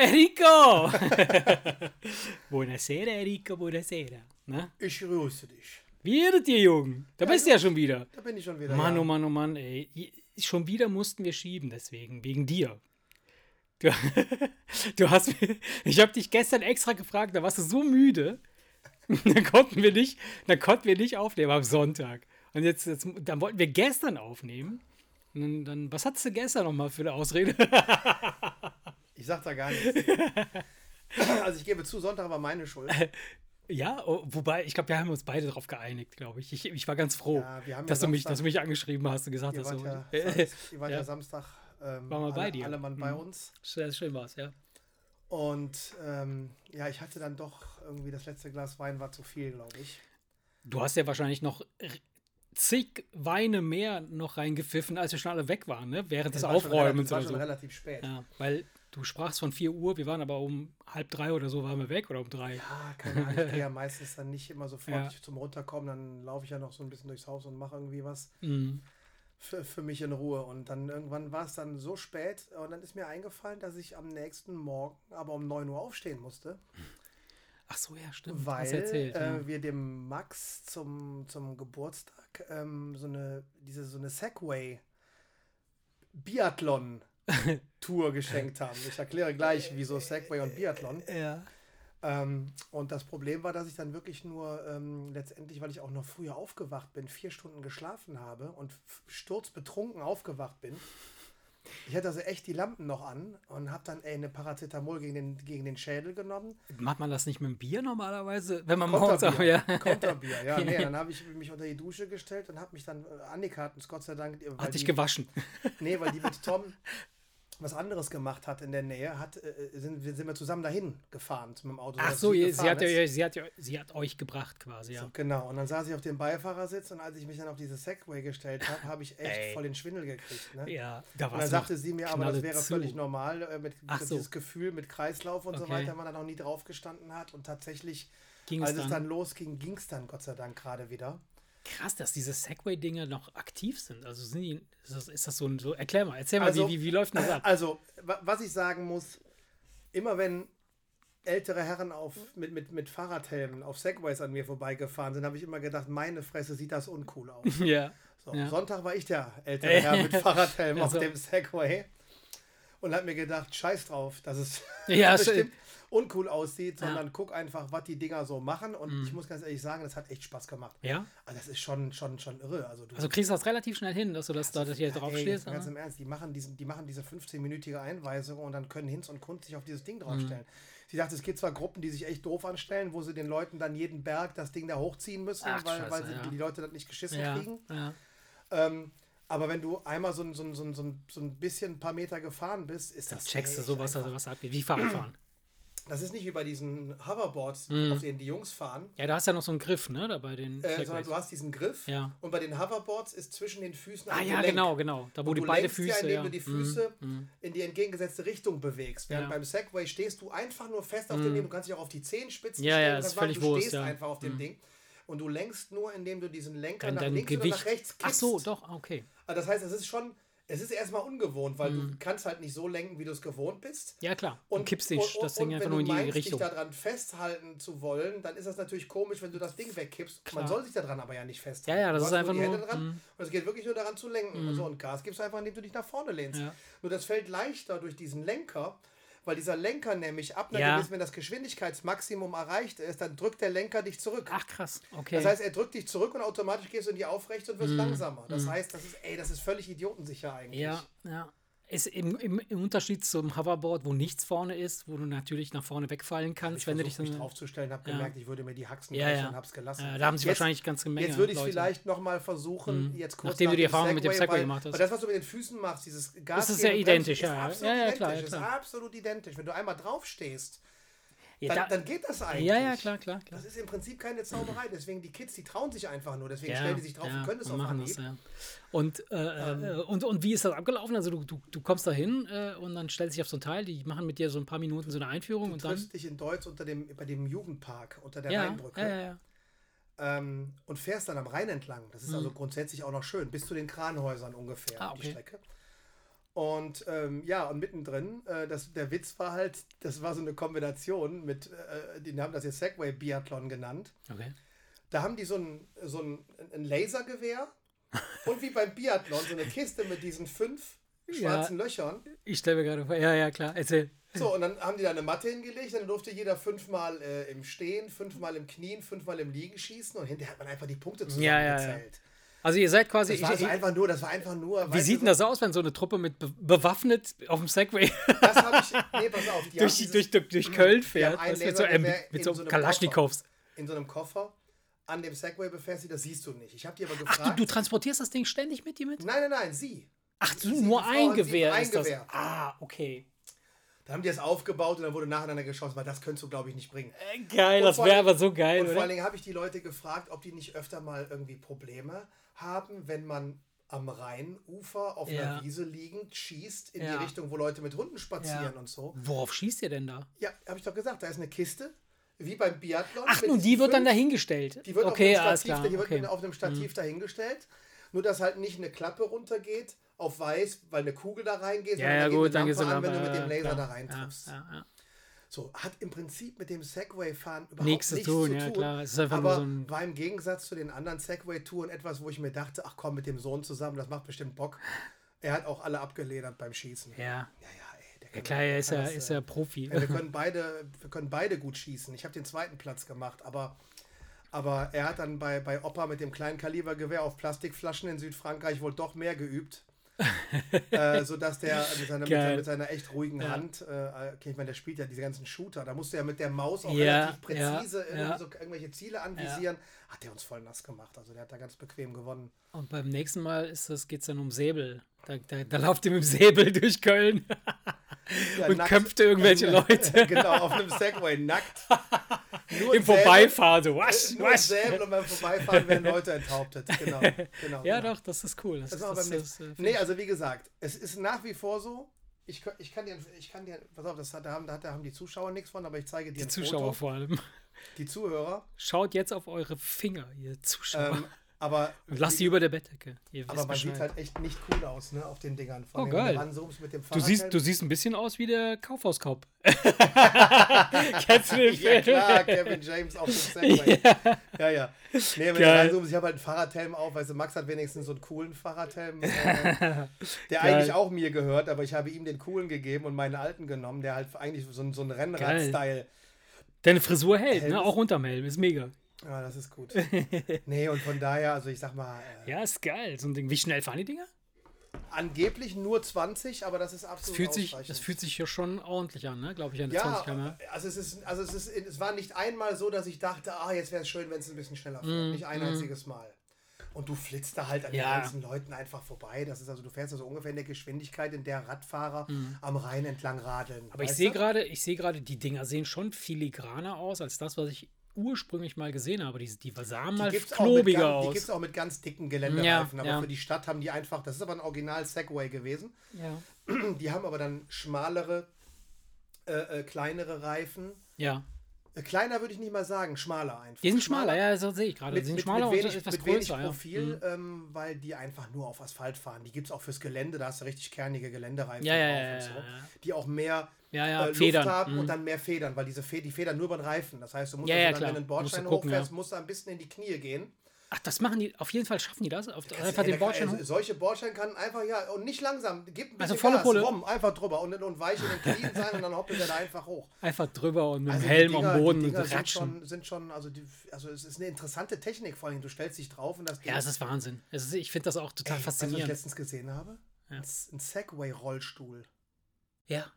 Enrico! buonasera, Enrico, buonasera. Na? Ich grüße dich. Wie ist es dir, Jungen? Da bist du ja schon wieder. Da bin ich schon wieder. Mann, ja. oh Mann, oh Mann, ey. Schon wieder mussten wir schieben, deswegen, wegen dir. Du, du hast ich habe dich gestern extra gefragt, da warst du so müde. Dann konnten wir nicht, dann konnten wir nicht aufnehmen am Sonntag. Und jetzt, jetzt dann wollten wir gestern aufnehmen. Und dann, was hattest du gestern nochmal für eine Ausrede? Ich sag da gar nichts. also ich gebe zu, Sonntag war meine Schuld. Ja, oh, wobei, ich glaube, wir haben uns beide darauf geeinigt, glaube ich. ich. Ich war ganz froh, Ja, haben ja dass, du mich, dass du mich angeschrieben hast und gesagt hast, so, ja, äh, ihr wart ja. ja. Samstag ähm, Waren wir bei alle, dir. alle Mann bei Mhm. uns. sehr schön war's, ja. Und ähm, ja, ich hatte dann doch irgendwie das letzte Glas Wein war zu viel, glaube ich. Du hast ja wahrscheinlich noch zig Weine mehr noch reingepfiffen, als wir schon alle weg waren, ne? Während des Aufräumens relativ, war schon so. relativ spät. Ja, weil du sprachst von 4 Uhr, wir waren aber um halb drei oder so waren wir weg oder um drei. Ja, keine Ahnung. Ich gehe ja meistens dann nicht immer sofort Ja. zum Runterkommen. Dann laufe ich ja noch so ein bisschen durchs Haus und mache irgendwie was Mhm. für, für mich in Ruhe. Und dann irgendwann war es dann so spät und dann ist mir eingefallen, dass ich am nächsten Morgen aber um 9 Uhr aufstehen musste. Ach so, ja, stimmt. Weil erzählt, äh, ja. wir dem Max zum, zum Geburtstag ähm, so eine diese so eine Segway Biathlon Tour geschenkt haben. Ich erkläre gleich, wieso Segway und Biathlon. ja. Ähm, und das Problem war, dass ich dann wirklich nur ähm, letztendlich, weil ich auch noch früher aufgewacht bin, vier Stunden geschlafen habe und sturzbetrunken aufgewacht bin. Ich hatte also echt die Lampen noch an und habe dann ey, eine Paracetamol gegen den, gegen den Schädel genommen. Macht man das nicht mit dem Bier normalerweise, wenn man morgens auch, ja. Konterbier, ja. Nee, dann habe ich mich unter die Dusche gestellt und habe mich dann, äh, Annika hat uns Gott sei Dank, weil Hat dich die, gewaschen. nee, weil die mit Tom was anderes gemacht hat in der Nähe, hat, äh, sind, wir- sind wir zusammen dahin gefahren mit dem Auto. Ach so, sie sie hat, ja- sie, hat, ja- sie hat euch gebracht quasi, ja. So, genau, und dann saß ich auf dem Beifahrersitz und als ich mich dann auf diese Segway gestellt habe, habe ich echt Ey. voll den Schwindel gekriegt. Ne? Ja, da Und war dann sagte sie mir aber, das wäre zu. völlig normal, äh, mit, mit so. dieses Gefühl mit Kreislauf und so Okay. weiter, man da noch nie drauf gestanden hat. Und tatsächlich, Ging als es es dann? dann losging, ging es dann Gott sei Dank gerade wieder. Krass, dass diese Segway-Dinger noch aktiv sind. Also sind die, ist das, ist das so ein, so, erklär mal, erzähl mal, Also- wie, wie, wie läuft das ab? Also, wa- was ich sagen muss, immer wenn ältere Herren auf, mit, mit, mit Fahrradhelmen auf Segways an mir vorbeigefahren sind, habe ich immer gedacht, meine Fresse sieht das uncool aus. ja. So, Ja. Sonntag war ich der ältere Herr mit Fahrradhelm Also- auf dem Segway und habe mir gedacht, scheiß drauf, dass es Ja, bestimmt uncool aussieht, Ja. Mhm. sondern guck einfach, was die Dinger so machen und ich muss ganz ehrlich sagen, das hat echt Spaß gemacht. Ja? Also das ist schon, schon, schon irre. Also, du, Also kriegst du das relativ schnell hin, dass du das da das hier drauf Ey, stehst? Ganz oder? im Ernst, die machen, diesen, die machen diese 15-minütige Einweisung und dann können Hinz und Kunz sich auf dieses Ding draufstellen. Mhm. Sie dachte, es gibt zwar Gruppen, die sich echt doof anstellen, wo sie den Leuten dann jeden Berg das Ding da hochziehen müssen, Ach, weil, Scheiße, weil sie, ja. die Leute das nicht geschissen Ja, kriegen. ja. Ähm, aber wenn du einmal so, ein- so, so, so, so ein bisschen ein paar Meter gefahren bist, ist Dann das. checkst du sowas, einfach- also was abgeht. Wie Fahrradfahren. Das ist nicht wie bei diesen Hoverboards, Mhm. auf denen die Jungs fahren, Ja, da hast du ja noch so einen Griff, ne? Da bei den äh, sondern du hast diesen Griff Ja. und bei den Hoverboards ist zwischen den Füßen Ah ein ja, Gelenk. genau, genau. Da wo Und die du beide Füße. ja, indem ja. du die Mhm, Füße mhm. in die entgegengetzte Richtung bewegst. Während Ja. beim Segway stehst du einfach nur fest auf dem Ding. Du kannst dich auch auf die Zehenspitzen Ja, ja, stellen. das das ist völlig du Wurst, stehst ja. Mhm. einfach auf dem Ding. Und du lenkst nur, indem du diesen Lenker Dein, nach links oder Gewicht. nach rechts kippst. Ach so, doch, okay. Also das heißt, es ist schon, es ist erstmal ungewohnt, weil Mhm. du kannst halt nicht so lenken, wie du es gewohnt bist. Ja, klar. Du kippst den, das Ding und einfach wenn nur in du die meinst, Richtung. dich daran festhalten zu wollen, dann ist das natürlich komisch, wenn du das Ding wegkippst. Klar. Man soll sich daran aber ja nicht festhalten. Ja, ja, das du ist einfach nur- Hände dran mhm. und es geht wirklich nur daran zu lenken. Und, so, und Gas gibst du einfach, indem du dich nach vorne lehnst. Ja. Nur das fällt leichter durch diesen Lenker, weil dieser Lenker nämlich ab einer Ja. gewissen, wenn das Geschwindigkeitsmaximum erreicht ist, dann drückt der Lenker dich zurück. Ach krass, okay. Das heißt, er drückt dich zurück und automatisch gehst du in die Aufrechte und wirst Mhm. langsamer. Das heißt, das ist, ey, das ist völlig idiotensicher eigentlich. ja, ja. Ist im, im, Im Unterschied zum Hoverboard, wo nichts vorne ist, wo du natürlich nach vorne wegfallen kannst, Ich wenn du dich mich draufzustellen, habe Ja. gemerkt, ich würde mir die Haxen Ja, ja. und hab's gelassen. Ja, da haben sich Jetzt- wahrscheinlich ganz Menge Jetzt würde ich es vielleicht nochmal versuchen, jetzt kurz Nachdem du die nach Erfahrung mit dem Segway gemacht hast. Weil das, was du mit den Füßen machst, dieses Gas Das ist ja und identisch, ist ja, ja. absolut Ja, ja, identisch, klar, ja, ist klar. absolut identisch. Wenn du einmal draufstehst, Ja, dann, da- dann geht das eigentlich. ja, ja, klar, klar, klar. Das ist im Prinzip keine Zauberei. Deswegen, die Kids, die trauen sich einfach nur. Deswegen Ja, stellen die sich drauf ja, und können es auf machen das, ja. Und, äh, Ähm. äh, und, und wie ist das abgelaufen? Also du, du, du kommst da hin äh, und dann stellst dich auf so ein Teil, die machen mit dir so ein paar Minuten so eine Einführung Du und dann. triffst dich in Deutsch unter dem, bei dem Jugendpark, unter der Ja, Rheinbrücke. ja, ja, ja. ähm, und fährst dann am Rhein entlang. Das ist also grundsätzlich auch noch schön, bis zu den Kranhäusern ungefähr Mhm. Ah, die okay. Strecke. Und ähm, ja, und mittendrin, äh, das, der Witz war halt, das war so eine Kombination mit, äh, die haben das jetzt Segway Biathlon genannt. Okay. Da haben die so ein, so ein, ein Lasergewehr und wie beim Biathlon so eine Kiste mit diesen fünf schwarzen Löchern. Ich stelle mir gerade vor, ja, ja, klar, erzähl. So, und dann haben die da eine Matte hingelegt, dann durfte jeder fünfmal äh, im Stehen, fünfmal im Knien, fünfmal im Liegen schießen und hinterher hat man einfach die Punkte Ja, ja, ja. Also ihr seid quasi. Das war ich, ich, einfach nur, das war einfach nur. wie sieht denn das aus, wenn so eine Truppe mit be bewaffnet auf dem Segway Das habe ich. Nee, pass auf. Die haben durch, dieses- durch, durch, durch Köln fährt? haben ein weißt du, mit so, ähm, mit in so so einem Kalaschnikows. in so einem Koffer an dem Segway befestigt, das siehst du nicht. Ich habe die aber Ach, gefragt. du, du transportierst das Ding ständig mit dir mit? nein, nein, nein, sie. Ach, Sie- nur ein Gewehr ein ist das. Gewehr. Ah, okay. Da haben die das aufgebaut und dann wurde nacheinander geschossen, weil das könntest du, glaube ich, nicht bringen. Äh, Geil, Und das wäre aber so geil, Und vor allen oder? Dingen habe ich die Leute gefragt, ob die nicht öfter mal irgendwie Probleme haben, wenn man am Rheinufer auf Ja. einer Wiese liegend schießt in Ja. die Richtung, wo Leute mit Hunden spazieren Ja. und so. Worauf schießt ihr denn da? Ja, habe ich doch gesagt, da ist eine Kiste, wie beim Biathlon. Ach, und die wird dann fünf- dahingestellt. Die wird okay, auf, einem Stativ, klar. die wird Okay. Mhm. auf einem Stativ dahingestellt. Nur, dass halt nicht eine Klappe runtergeht auf weiß, weil eine Kugel da reingeht, Ja, ja, da geht gut, eine dann Lampe geht's eine an, wenn du Lampe, mit dem Laser klar. da reintriffst. Ja, ja, ja. So, hat im Prinzip mit dem Segway-Fahren überhaupt Nichts nichts, zu tun, zu ja, tun. klar. Es ist einfach aber so ein- war im Gegensatz zu den anderen Segway-Touren etwas, wo ich mir dachte, ach komm, mit dem Sohn zusammen, das macht bestimmt Bock. Er hat auch alle abgeledert beim Schießen. Ja. ja, ja ey. Der Ja klar, er ist ja, ist äh, ja Profi. ja, wir, können beide, wir können beide gut schießen. Ich habe den zweiten Platz gemacht, aber, aber er hat dann bei, bei Opa mit dem kleinen Kalibergewehr auf Plastikflaschen in Südfrankreich wohl doch mehr geübt. äh, sodass der mit seiner, mit, seiner, mit seiner echt ruhigen Ja. Hand, äh, ich meine, der spielt ja diese ganzen Shooter, da musst du ja mit der Maus auch Ja, relativ präzise ja, so irgendwelche Ziele anvisieren. Hat der uns voll nass gemacht. Also der hat da ganz bequem gewonnen. Und beim nächsten Mal geht es dann um Säbel. Da, da, da lauft ihr mit dem Säbel durch Köln und nackt. köpft irgendwelche Leute genau, auf einem Segway, nackt. Nur im Vorbeifahren. So, wasch, Nur wasch. Säbel und beim Vorbeifahren werden Leute enthauptet. Genau. genau Ja, genau. doch, das ist cool. Das, Das das, war das, beim das, äh, nee, also wie gesagt, es ist nach wie vor so. Ich, kann- ich kann dir, ich kann dir, pass auf, das hat, da, haben, da haben die Zuschauer nichts von, aber ich zeige dir die Zuschauer Foto. vor allem. Die Zuhörer. Schaut jetzt auf eure Finger, ihr Zuschauer. Ähm, aber und lasst die über der Bettdecke. Aber man sieht Bescheid. halt echt nicht cool aus, ne, auf den Dingern. Vor Oh, allem, geil. Du ranzoomst mit dem Du siehst, du siehst ein bisschen aus wie der Kaufhauskopf. Kennst du den Ja Film? klar, Kevin James auf dem Segway. ja. ja, Nee, wenn du Geil. reinzoomst, ich habe halt einen Fahrradhelm auf, also Max hat wenigstens so einen coolen Fahrradhelm, äh, der Geil. eigentlich auch mir gehört, aber ich habe ihm den coolen gegeben und meinen alten genommen, der halt eigentlich so, ein- so ein Rennrad-Style. Deine Frisur hält, Helm ne? auch unterm Helm. Ist mega. Ja, das ist gut. nee, und von daher, also ich sag mal, äh, Ja, ist geil. So ein Ding. Wie schnell fahren die Dinger? angeblich nur 20, aber das ist Das absolut fühlt, sich, das fühlt sich ja schon ordentlich an, ne? Glaube ich, eine ja, 20 km. also es ist, also es ist, es war nicht einmal so, dass ich dachte, ah, jetzt wäre es schön, wenn es ein bisschen schneller fährt. nicht ein einziges Mal. Und du flitzt da halt an Mm, Ja. den ganzen Leuten einfach vorbei. Das ist also, du fährst also ungefähr in der Geschwindigkeit, in der Radfahrer am Rhein entlang radeln. Mm. Aber ich sehe gerade, ich sehe gerade, die Dinger sehen schon filigraner aus als das, was ich ursprünglich mal gesehen habe. Die, die sahen mal gibt's auch mit klobiger ganz, Die aus. gibt es auch mit ganz dicken Geländereifen, Ja, aber ja. für die Stadt haben die einfach, das ist aber ein Original Segway gewesen. Ja. Die haben aber dann schmalere, äh, äh, kleinere Reifen. ja. Äh, kleiner würde ich nicht mal sagen, schmaler einfach. Die sind schmaler, ja, so sehe ich gerade. Die sind mit, schmaler mit wenig, und etwas mit größer. Ja. Profil, Mhm. ähm, weil die einfach nur auf Asphalt fahren. Die gibt es auch fürs Gelände, da hast du richtig kernige Geländereifen Ja, ja, ja, und so. ja, ja. Die auch mehr Ja, ja, äh, Luft Federn. haben Mhm. und dann mehr Federn, weil diese Fe die Federn nur über den Reifen. Das heißt, du musst Ja, also ja, dann, klar. wenn du einen Musst du Bordstein gucken, hochfährst, musst du ein bisschen in die Knie gehen. Ach, das machen die, auf jeden Fall schaffen die das. Auf, einfach Ey, den der kann- Bordstein also hoch. Solche Bordsteine kann einfach, ja, und nicht langsam, gib ein bisschen Also volle Gas, Pulle. rum, einfach drüber und, und weich in den Knien sein und dann hoppelt er da einfach hoch. Einfach drüber und mit Also dem Helm Dinger- am Boden die und Dinger sind schon, sind schon, also, die, also es ist eine interessante Technik, vor allem du stellst dich drauf und das Ding Ja, es ist Wahnsinn. Es ist, ich finde das auch total Ey, du, was ich faszinierend. letztens gesehen habe? Ja. Ein Segway-Rollstuhl. Ja.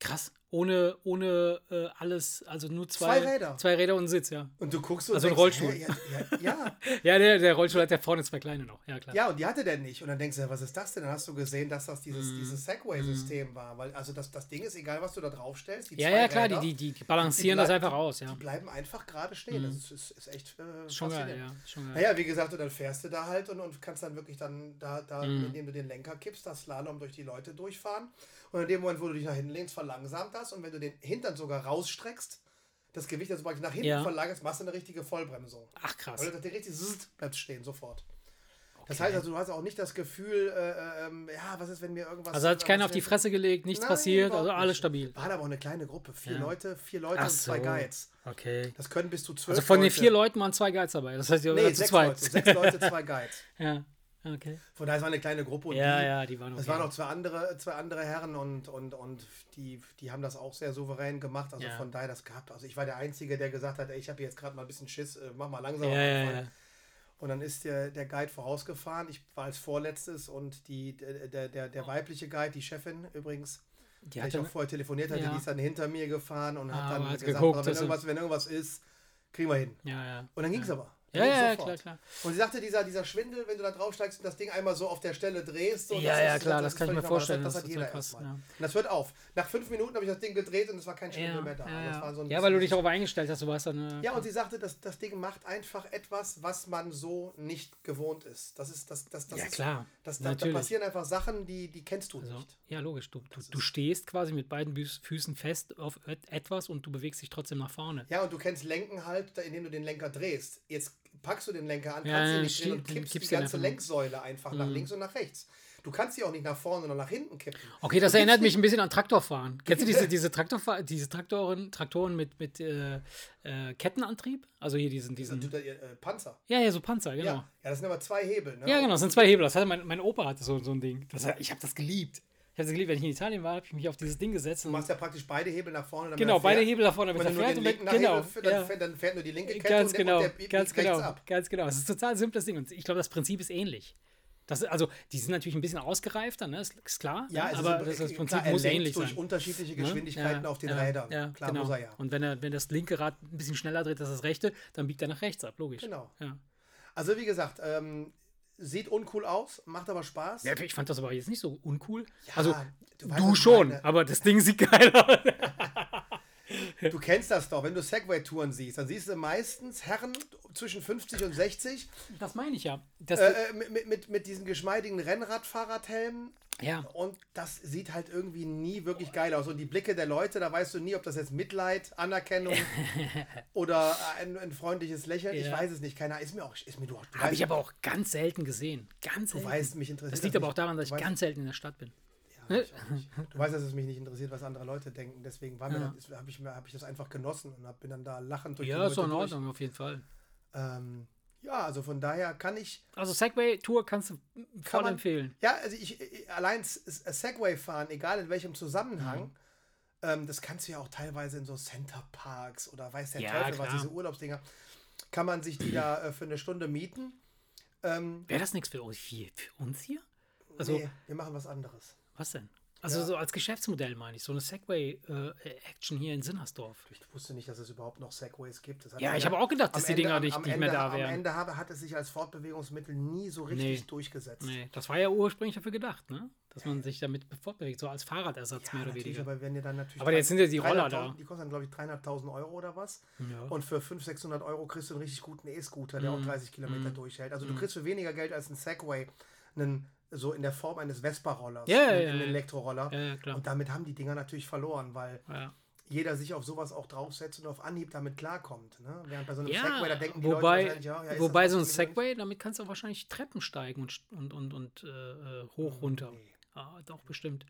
Krass. Ohne, ohne äh, alles, also nur zwei, Zwei Räder. Zwei Räder und Sitz, ja. Und du guckst so Also ein Rollstuhl. hä, Ja, ja, ja, Ja, der, der Rollstuhl hat ja vorne zwei kleine noch. Ja, klar. ja, und die hatte der nicht. Und dann denkst du, was ist das denn? Dann hast du gesehen, dass das dieses, Mhm. dieses Segway-System war. Weil, also das, das Ding ist, egal was du da drauf stellst, die ja, zwei ja, klar, die, Räder, die, die, die balancieren die das einfach aus, ja. die bleiben einfach gerade stehen. Das ist, ist, ist echt äh, Schon geil, ja. Schon geil. Naja, wie gesagt, und dann fährst du da halt und, und kannst dann wirklich dann da, da Mhm. indem du den Lenker kippst, das Slalom durch die Leute durchfahren. Und in dem Moment, wo du dich nach hinten lehnst, verlangsamt das. Und wenn du den Hintern sogar rausstreckst, das Gewicht also nach hinten Ja. verlagerst, machst du eine richtige Vollbremsung. Ach, krass. Weil du richtig zzzt, bleibst stehen, sofort. Das heißt also, du hast auch nicht das Gefühl, äh, ähm, ja, was ist, wenn mir irgendwas. Also hat sich keiner auf die Fresse gelegt, nichts Nein, passiert, also alles nicht. stabil. Waren aber auch eine kleine Gruppe. Vier Ja. Leute, vier Leute Ach und zwei so. Guides. Okay. Das können bis zu zwölf Also von den Leute. vier Leuten waren zwei Guides dabei. Das heißt, ihr Nee, sechs zweit. Leute. Sechs Leute, zwei Guides. ja, okay. Von daher es war eine kleine Gruppe und Ja, die, ja, die waren okay. Es waren noch zwei andere, zwei andere Herren und, und, und die, die haben das auch sehr souverän gemacht. Also Ja. von daher das gehabt. Also ich war der Einzige, der gesagt hat, ey, ich habe jetzt gerade mal ein bisschen Schiss, äh, mach mal langsam. Ja. Und dann ist der, der Guide vorausgefahren. Ich war als vorletztes und die, der, der, der weibliche Guide, die Chefin übrigens, Die hat ich auch dann, vorher telefoniert hatte, die ist dann hinter mir gefahren und Ah, hat dann gesagt, geguckt, wenn, irgendwas, wenn irgendwas ist, kriegen wir hin. ja, ja. Und dann ging es aber. Ja, ja, klar, klar. Und sie sagte, dieser, dieser Schwindel, wenn du da draufsteigst und das Ding einmal so auf der Stelle drehst. Ja, das ja, ist- klar, das ist kann ich mir vorstellen, Das, das das hat jeder krass, erstmal. ja. Und das hört auf. Nach fünf Minuten habe ich das Ding gedreht und es war kein Schwindel Ja, mehr da. ja, Das so ein ja, weil du dich darauf eingestellt hast, du warst dann. äh, Ja, und sie sagte, das, das Ding macht einfach etwas, was man so nicht gewohnt ist. Das ist das, das, das ja ist, klar. Das, da, da passieren einfach Sachen, die, die kennst du Also, nicht. ja, logisch. Du, du, du stehst quasi mit beiden Füßen fest auf et- etwas und du bewegst dich trotzdem nach vorne. Ja, und du kennst Lenken halt, indem du den Lenker drehst. Jetzt packst du den Lenker an, Ja, kannst ja, ihn nicht drehen und kippst kippst die ganze einfach. Mhm. Lenksäule einfach nach links und nach rechts. Du kannst sie auch nicht nach vorne oder nach hinten kippen. Okay, das erinnert mich ein bisschen an Traktorfahren. Kennst du diese, diese, Traktorfahr diese Traktoren, Traktoren mit, mit äh, äh, Kettenantrieb? Also hier diesen, diesen. nicht- äh, Panzer. Ja, ja, so Panzer, genau. Ja. Ja, ja, das sind aber zwei Hebel. Ne? genau, das sind zwei Hebel. Das hatte mein, mein Opa hatte so, so ein Ding. Das, ich habe das geliebt. Ich habe das geliebt. Wenn ich in Italien war, habe ich mich auf dieses Ding gesetzt. Du machst ja praktisch beide Hebel nach vorne. damit genau, beide. Hebel da vorne, Wenn damit er fährt. Und Hebel genau, fährt, dann, ja. fährt, dann fährt nur die linke Kette Ganz und, genau, und der biegt ganz genau, ab. ganz genau. Es ist ein total simples Ding und ich glaube, das Prinzip ist ähnlich. Das, also, die sind natürlich ein bisschen ausgereifter, ne? ist, ist klar. Ja, ne? es aber ist, das, das klar, Prinzip er muss ähnlich durch sein. unterschiedliche ne? Geschwindigkeiten Ja, auf den ja, Rädern. Ja, Klar genau. muss er ja. Und wenn, er, wenn das linke Rad ein bisschen schneller dreht als das rechte, dann biegt er nach rechts ab, logisch. Genau. Also wie gesagt, ähm, sieht uncool aus, macht aber Spaß. Ja, ich fand das aber jetzt nicht so uncool. also, du du, schon, meine. aber das Ding sieht geil aus. Du kennst das doch, wenn du Segway-Touren siehst, dann siehst du meistens Herren zwischen 50 und 60 Das meine ich ja. Das, äh, äh, mit, mit, mit, diesen geschmeidigen Rennradfahrradhelmen ja. und das sieht halt irgendwie nie wirklich geil aus. Und die Blicke der Leute, da weißt du nie, ob das jetzt Mitleid, Anerkennung oder ein, ein freundliches Lächeln, ich Ja. weiß es nicht, keiner, ist mir auch, ist mir du, du, Habe ich aber auch ganz selten gesehen. Ganz du selten. weißt, mich interessiert das liegt aber nicht. auch daran, dass ich Du ganz selten in der Stadt bin. Ja, ich. Du weißt, dass es mich nicht interessiert, was andere Leute denken. Deswegen war Ja. habe ich, hab ich das einfach genossen und hab, bin dann da lachend durch Ja, die ist doch in Leute durch. Ordnung, auf jeden Fall. Ähm, ja, also von daher kann ich. Also Segway-Tour kannst du voll man- empfehlen. Ja, also ich, ich allein Segway fahren, egal in welchem Zusammenhang, Mhm. ähm, das kannst du ja auch teilweise in so Center Parks oder weiß der Ja, Teufel was, klar. diese Urlaubsdinger, kann man sich die da äh, für eine Stunde mieten. Ähm, Wäre das nichts für, uns hier- für uns hier? Also, nee, wir machen was anderes. Was denn? Also Ja. so als Geschäftsmodell meine ich, so eine Segway-Action hier in Sinnersdorf. Ich wusste nicht, dass es überhaupt noch Segways gibt. Ja, ich habe auch gedacht, dass am die Ende- Dinger am- nicht, am nicht mehr da Am wären. Ende habe, hat es sich als Fortbewegungsmittel nie so richtig Nee. durchgesetzt. Nee, das war ja ursprünglich dafür gedacht, ne? Dass man sich damit fortbewegt, so als Fahrradersatz Ja, mehr oder weniger. aber wenn ihr dann natürlich. Aber jetzt sind ja die Roller 300.000 da. Die kosten dann, glaube ich, 300.000 Euro oder was. Ja. Und für 500, 600 Euro kriegst du einen richtig guten E-Scooter, der auch Mhm. 30 Kilometer durchhält. Also du kriegst für weniger Geld als ein Segway einen, so in der Form eines Vespa-Rollers, Ja, ja, einen, ja, ja. Elektroroller. Ja, ja, klar. Und damit haben die Dinger natürlich verloren, weil jeder sich auf sowas auch draufsetzt und auf Anhieb damit klarkommt. Ne? Während bei so einem Ja, Segway, da denken die wobei, Leute ja, ja, wobei so ein? Segway, damit kannst du auch wahrscheinlich Treppen steigen und, und, und, und äh, äh, hoch, runter. Nee, Ah, doch, bestimmt.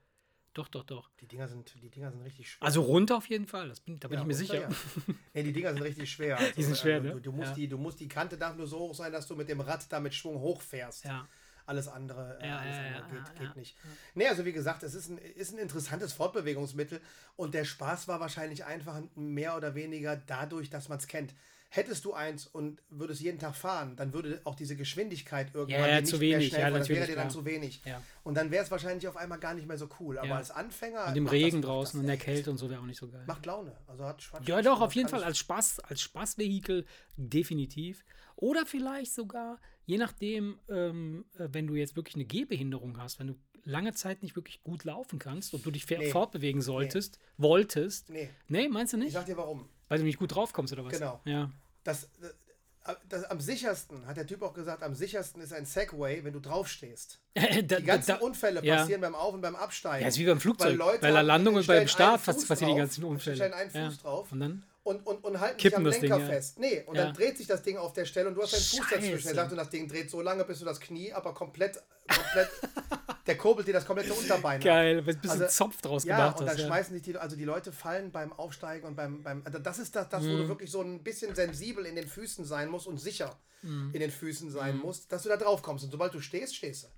Doch, doch, doch. die Dinger sind, die Dinger sind richtig schwer. Also runter auf jeden Fall, das bin, da bin Ja, ich mir runter, sicher. Ja. Nee, die Dinger sind richtig schwer. Also, Die sind schwer, also, ne? Du, du, musst Ja. die, du musst die Kante darf nur so hoch sein, dass du mit dem Rad da mit Schwung hochfährst. Ja. Alles andere, äh, Ja, alles andere geht, geht nicht. Nee, also wie gesagt, es ist ein, ist ein interessantes Fortbewegungsmittel und der Spaß war wahrscheinlich einfach mehr oder weniger dadurch, dass man es kennt. Hättest du eins und würdest jeden Tag fahren, dann würde auch diese Geschwindigkeit irgendwann Ja, ja, nicht mehr wenig, schnell ja, fahren. Das wäre dir dann zu wenig. Ja. Und dann wäre es wahrscheinlich auf einmal gar nicht mehr so cool. Aber als Anfänger. Und im macht Regen das, draußen und der Kälte und so wäre auch nicht so geil. Macht Laune. Also hat, hat Ja, doch, Spaß, auf jeden Fall als Spaß, als Spaßvehikel definitiv. Oder vielleicht sogar, je nachdem, ähm, äh, wenn du jetzt wirklich eine Gehbehinderung hast, wenn du lange Zeit nicht wirklich gut laufen kannst und du dich Nee. fortbewegen solltest, wolltest. Nee, Nee, meinst du ich nicht? sag dir warum. Weil du nicht gut draufkommst oder was? Genau. Ja. Das, äh, das, am sichersten, hat der Typ auch gesagt, am sichersten ist ein Segway, wenn du draufstehst. da, Die ganzen da, Unfälle ja. passieren beim Auf- und beim Absteigen. ja, ist wie beim Flugzeug. Weil Leute Bei der Landung und beim Start passieren die ganzen Unfälle. stellen einen ja. Fuß drauf. Und dann? Und, und, und halten Kippen dich am das Ding, Lenker ja. fest. Nee, und Ja. dann dreht sich das Ding auf der Stelle und du hast deinen Fuß dazwischen. Er sagt, und das Ding dreht so lange, bis du das Knie, aber komplett, komplett, der kurbelt dir das komplette Unterbein. Geil, wenn du ein bisschen Also, Zopf draus Ja, gemacht und dann hast. Ja. schmeißen sich die, also die Leute fallen beim Aufsteigen und beim, beim also das ist das, das wo Mhm. du wirklich so ein bisschen sensibel in den Füßen sein musst und sicher Mhm. in den Füßen sein musst, dass du da drauf kommst. Und sobald du stehst, stehst du.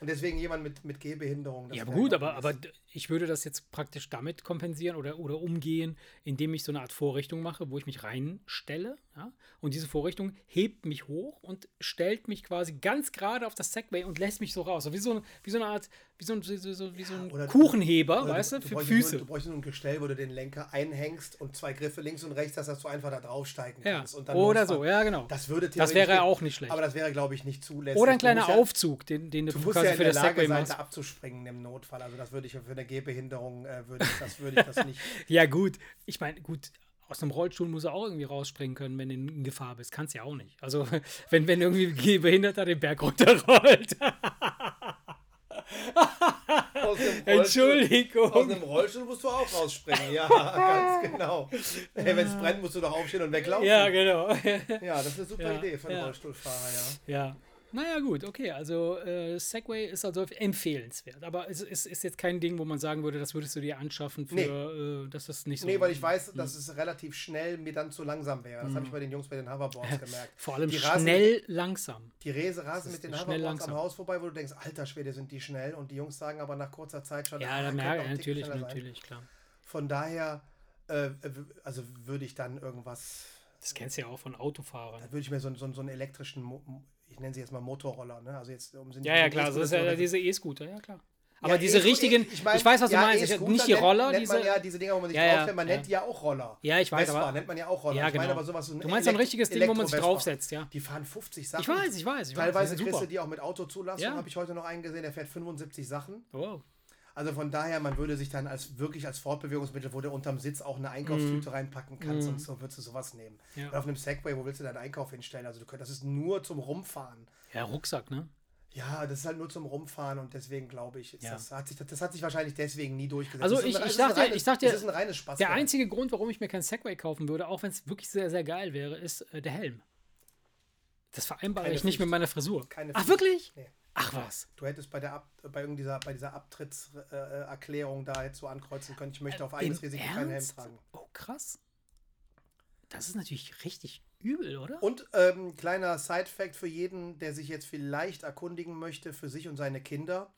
Und deswegen jemand mit, mit Gehbehinderung. Ja, aber gut, aber, aber ich würde das jetzt praktisch damit kompensieren oder, oder umgehen, indem ich so eine Art Vorrichtung mache, wo ich mich reinstelle. Ja? Und diese Vorrichtung hebt mich hoch und stellt mich quasi ganz gerade auf das Segway und lässt mich so raus. So wie so, wie so eine Art, wie so ein, wie so, wie so ein oder- Kuchenheber, Oder weißt du, du für Füße. Nur, du bräuchtest nur ein Gestell, wo du den Lenker einhängst und zwei Griffe links und rechts dass du einfach da draufsteigen ja. kannst. Und dann Oder losfahren. so, ja, genau. Das würde Das wäre auch nicht schlecht. Aber das wäre, glaube ich, nicht zulässig. Oder ein Du kleiner ja- Aufzug, den, den du, Du quasi ja für der das Segway machst. abzuspringen im Notfall. Also das würde ich für eine Gehbehinderung, äh, würde ich, das würde ich das nicht. Ja, gut. Ich meine, gut, aus einem Rollstuhl muss er auch irgendwie rausspringen können, wenn du in Gefahr bist. Kannst ja auch nicht. Also, wenn, wenn irgendwie ein Gehbehinderter den Berg runterrollt. Entschuldigung. Aus einem Rollstuhl musst du auch rausspringen, ja, ganz genau. Hey, Wenn es brennt, musst du doch aufstehen und weglaufen. Ja, genau. Ja, das ist eine super Ja, Idee für einen ja. Rollstuhlfahrer, ja. ja. Naja, gut, okay. Also, äh, Segway ist also empfehlenswert. Aber es ist, ist jetzt kein Ding, wo man sagen würde, das würdest du dir anschaffen, für, Nee. äh, dass das nicht so. Nee, weil ich weiß, dass es relativ schnell mir dann zu langsam wäre. Das habe ich bei den Jungs bei den Hoverboards gemerkt. Vor allem die rasen schnell langsam. Die Rese rasen mit den Hoverboards am langsam. Haus vorbei, wo du denkst, alter Schwede, sind die schnell. Und die Jungs sagen aber nach kurzer Zeit schon, Ja, ah, da merke natürlich, natürlich, klar. Von daher, äh, also würde ich dann irgendwas, Das kennst du ja auch von Autofahrern. da würde ich mir so, so, so einen elektrischen, Mo- ich nenne sie jetzt mal Motorroller, ne? Also jetzt um nicht Ja, ja, klar, E-Scooter das ist ja diese E-Scooter, ja klar. Ja, Aber diese E-Scooter- richtigen, ich, mein, weiß, was du ja, meinst, ich, E-Scooter nicht die Roller, nennt diese. man ja diese Dinger, wo man sich Ja, ja, draufstellt, man ja. nennt die ja auch Roller. Ja, ich weiß, Vespa aber- nennt man ja auch Roller. Ja, ich meine genau. aber sowas so ein Du meinst so ein richtiges Ding, wo man sich draufsetzt, ja. Die fahren 50 Sachen. Ich weiß, ich weiß. Ich Teilweise sind kriegst du die auch mit Autozulassung, Ja. habe ich heute noch einen gesehen, der fährt 75 Sachen. Wow. Also von daher, man würde sich dann als wirklich als Fortbewegungsmittel, wo du unterm Sitz auch eine Einkaufstüte reinpacken kannst und so würdest du sowas nehmen. Mhm. Ja. Und auf einem Segway, wo willst du deinen Einkauf hinstellen? Also du könnt, das ist nur zum Rumfahren. Ja, Rucksack, ne? Ja, das ist halt nur zum Rumfahren und deswegen glaube ich, Ja. das, hat sich, das hat sich wahrscheinlich deswegen nie durchgesetzt. Also ich- ein- ich reines- ich dir, das ist ein reines Spaß. Der einzige Grund, warum ich mir kein Segway kaufen würde, auch wenn es wirklich sehr, sehr geil wäre, ist äh, der Helm. Das vereinbare Keine ich nicht Pflicht. mit meiner Frisur. Keine Ach, wirklich? Nee. Ach was. Du hättest bei der Ab bei dieser, bei dieser Abtrittserklärung äh, da jetzt so ankreuzen können, ich möchte auf eigenes Risiko keinen Helm tragen. Oh, krass. Das ist natürlich richtig übel, oder? Und ähm, kleiner Side-Fact für jeden, der sich jetzt vielleicht erkundigen möchte für sich und seine Kinder.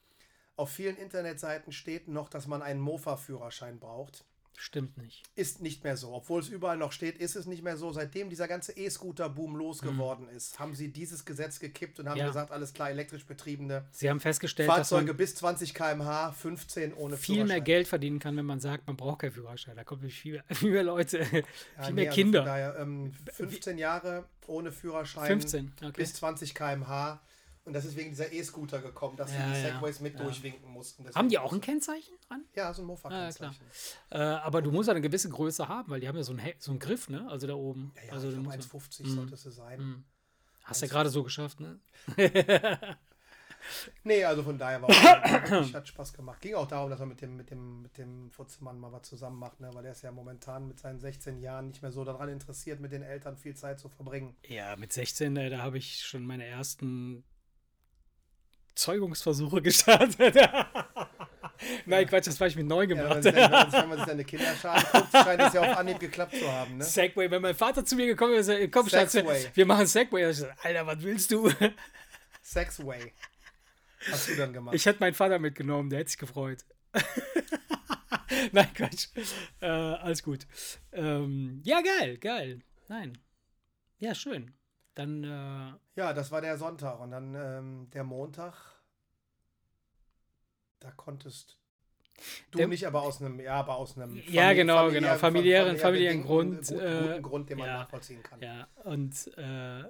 Auf vielen Internetseiten steht noch, dass man einen Mofa-Führerschein braucht. Stimmt nicht. Ist nicht mehr so. Obwohl es überall noch steht, ist es nicht mehr so. Seitdem dieser ganze E-Scooter-Boom losgeworden ist, haben sie dieses Gesetz gekippt und haben Mhm. Ja. gesagt, alles klar, elektrisch betriebene Sie haben festgestellt, dass Fahrzeuge man bis 20 km/h, 15 ohne viel mehr Führerschein. Geld verdienen kann, wenn man sagt, man braucht keinen Führerschein. Da kommen viel, mehr- viel mehr Leute, Ja, viel nee, mehr also Kinder. Daher, ähm, 15 Jahre ohne Führerschein. 15, okay. bis 20 km/h. Und das ist wegen dieser E-Scooter gekommen, dass Ja, sie die ja, Segways mit ja. durchwinken mussten. Haben die auch ein Kennzeichen dran? Ja, so ein Ah, Mofa-Kennzeichen. Äh, aber du musst ja eine gewisse Größe haben, weil die haben ja so einen, He- so einen Griff, ne? Also da oben. ja, ja, also ich du glaub, musst- 1,50 Mhm. sollte es sein. Mhm. Hast ja gerade so geschafft, ne? Nee, also von daher war es hat Spaß gemacht. Ging auch darum, dass man mit dem, mit dem, mit dem Futzemann mal was zusammen macht, ne? weil er ist ja momentan mit seinen 16 Jahren nicht mehr so daran interessiert, mit den Eltern viel Zeit zu verbringen. Ja, mit 16, äh, da habe ich schon meine ersten Zeugungsversuche gestartet. Nein, Quatsch, das war ich mit neun Ja, wenn, man gemacht. sich dann, wenn man sich seine Kinderschalen guckt, scheint es ja auf Anhieb geklappt zu haben. Ne? Segway, wenn mein Vater zu mir gekommen ist, äh, komm, Schatz, wir machen Segway. Ich sag, Alter, was willst du? Sexway. Hast du dann gemacht? Ich hätte meinen Vater mitgenommen, der hätte sich gefreut. Nein, Quatsch. Äh, alles gut. Ähm, ja, geil, geil. Nein. Ja, schön. Dann, äh, Ja, das war der Sonntag und dann ähm, der Montag. Da konntest du Der- nicht, aber aus einem, ja, aber aus einem Ja, famili- genau, genau. Familiären- familiären bedingten, Grund, Gut, äh, guten Grund, den man ja. nachvollziehen kann. ja, und äh,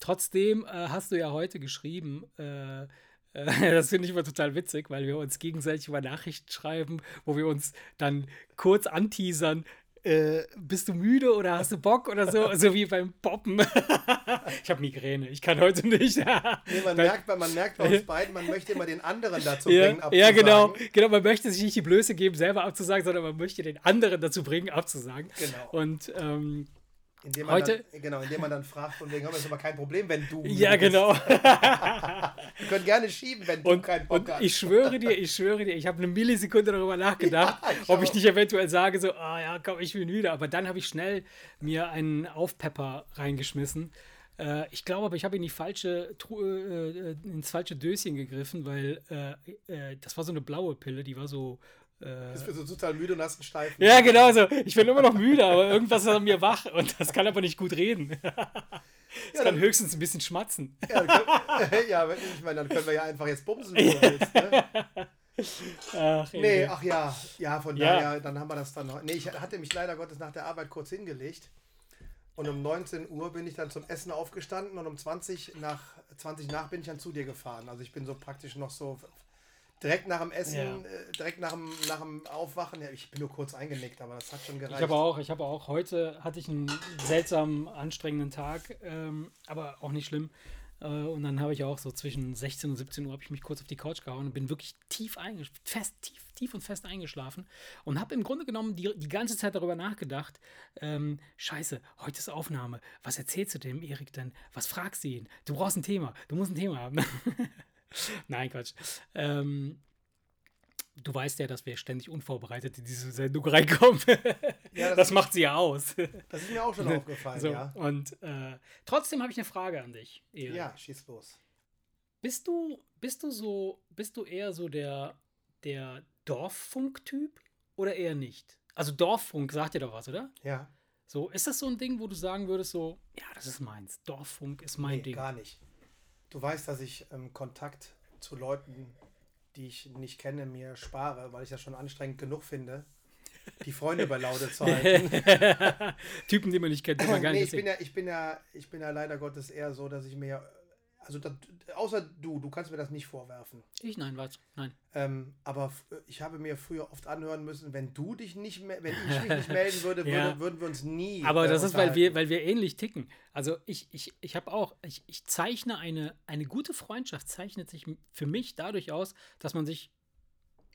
trotzdem äh, hast du ja heute geschrieben, äh, äh, das finde ich immer total witzig, weil wir uns gegenseitig über Nachrichten schreiben, wo wir uns dann kurz anteasern, äh, bist du müde oder hast du Bock oder so, so wie beim Poppen. ich habe Migräne, ich kann heute nicht. nee, man, merkt, man merkt bei uns beiden, man möchte immer den anderen dazu ja, bringen, abzusagen. Ja, genau, genau, man möchte sich nicht die Blöße geben, selber abzusagen, sondern man möchte den anderen dazu bringen, abzusagen. Genau. Und ähm, indem man Heute, dann, genau, indem man dann fragt, von wegen, das ist aber kein Problem, wenn du. Ja, genau. Wir können gerne schieben, wenn du und, keinen Bock und hast. Ich schwöre dir, ich schwöre dir, ich habe eine Millisekunde darüber nachgedacht, Ja, ich ob auch. ich nicht eventuell sage, so, ah ja, komm, ich bin müde. Aber dann habe ich schnell mir einen Aufpepper reingeschmissen. Äh, ich glaube aber, ich habe in die falsche, Tru- äh, äh, ins falsche Döschen gegriffen, weil äh, äh, das war so eine blaue Pille, die war so. Äh, Du bist so total müde und hast einen Steifen. ja, genau so. Ich bin immer noch müde, aber irgendwas ist an mir wach und das kann aber nicht gut reden. Das kann dann- höchstens ein bisschen schmatzen. Ja, können, ja, ich meine, dann können wir ja einfach jetzt bumsen, wie du willst. Ne? Ach, Nee, ach ja, ja, von Ja. daher, dann haben wir das dann noch. Nee, ich hatte mich leider Gottes nach der Arbeit kurz hingelegt. Und um 19 Uhr bin ich dann zum Essen aufgestanden und um 20 nach, 20 nach bin ich dann zu dir gefahren. Also ich bin so praktisch noch so direkt nach dem Essen, Ja. äh, direkt nach dem, nach dem Aufwachen. Ja, ich bin nur kurz eingenickt, aber das hat schon gereicht. Ich habe auch, ich habe auch heute hatte ich einen seltsam anstrengenden Tag, ähm, aber auch nicht schlimm. Äh, und dann habe ich auch so zwischen 16 und 17 Uhr habe ich mich kurz auf die Couch gehauen und bin wirklich tief eingeschlafen, fest, tief, tief und fest eingeschlafen und habe im Grunde genommen die, die ganze Zeit darüber nachgedacht, ähm, scheiße, heute ist Aufnahme, was erzählst du dem Erik denn? Was fragst du ihn? Du brauchst ein Thema, du musst ein Thema haben. Nein, Quatsch. Ähm, du weißt ja, dass wir ständig unvorbereitet in diese Sendung reinkommen. Ja, das, macht sie ja aus. Das ist mir auch schon aufgefallen, so, ja. Und äh, trotzdem habe ich eine Frage an dich. Erik. Ja, schieß los. Bist du, bist du so, bist du eher so der, der Dorffunk-Typ oder eher nicht? Also Dorffunk sagt dir doch was, oder? Ja, So, ist das so ein Ding, wo du sagen würdest, so, ja, das ist meins. Dorffunk ist mein nee, Ding. gar nicht. Du weißt, dass ich ähm, Kontakt zu Leuten, die ich nicht kenne, mir spare, weil ich das schon anstrengend genug finde, die Freunde bei Laune zu halten. Typen, die man nicht kennt, die man gar nee, nicht ich bin, ja, ich, bin ja, ich bin ja leider Gottes eher so, dass ich mir, also das, außer du, du kannst mir das nicht vorwerfen. Ich, nein, was? Nein. Ähm, aber f- ich habe mir früher oft anhören müssen, wenn du dich nicht, wenn ich mich nicht melden würde, würde Ja. würden wir uns nie. Aber äh, das ist, weil wir, weil wir ähnlich ticken. Also ich, ich, ich habe auch, ich, ich zeichne eine, eine gute Freundschaft, zeichnet sich für mich dadurch aus, dass man sich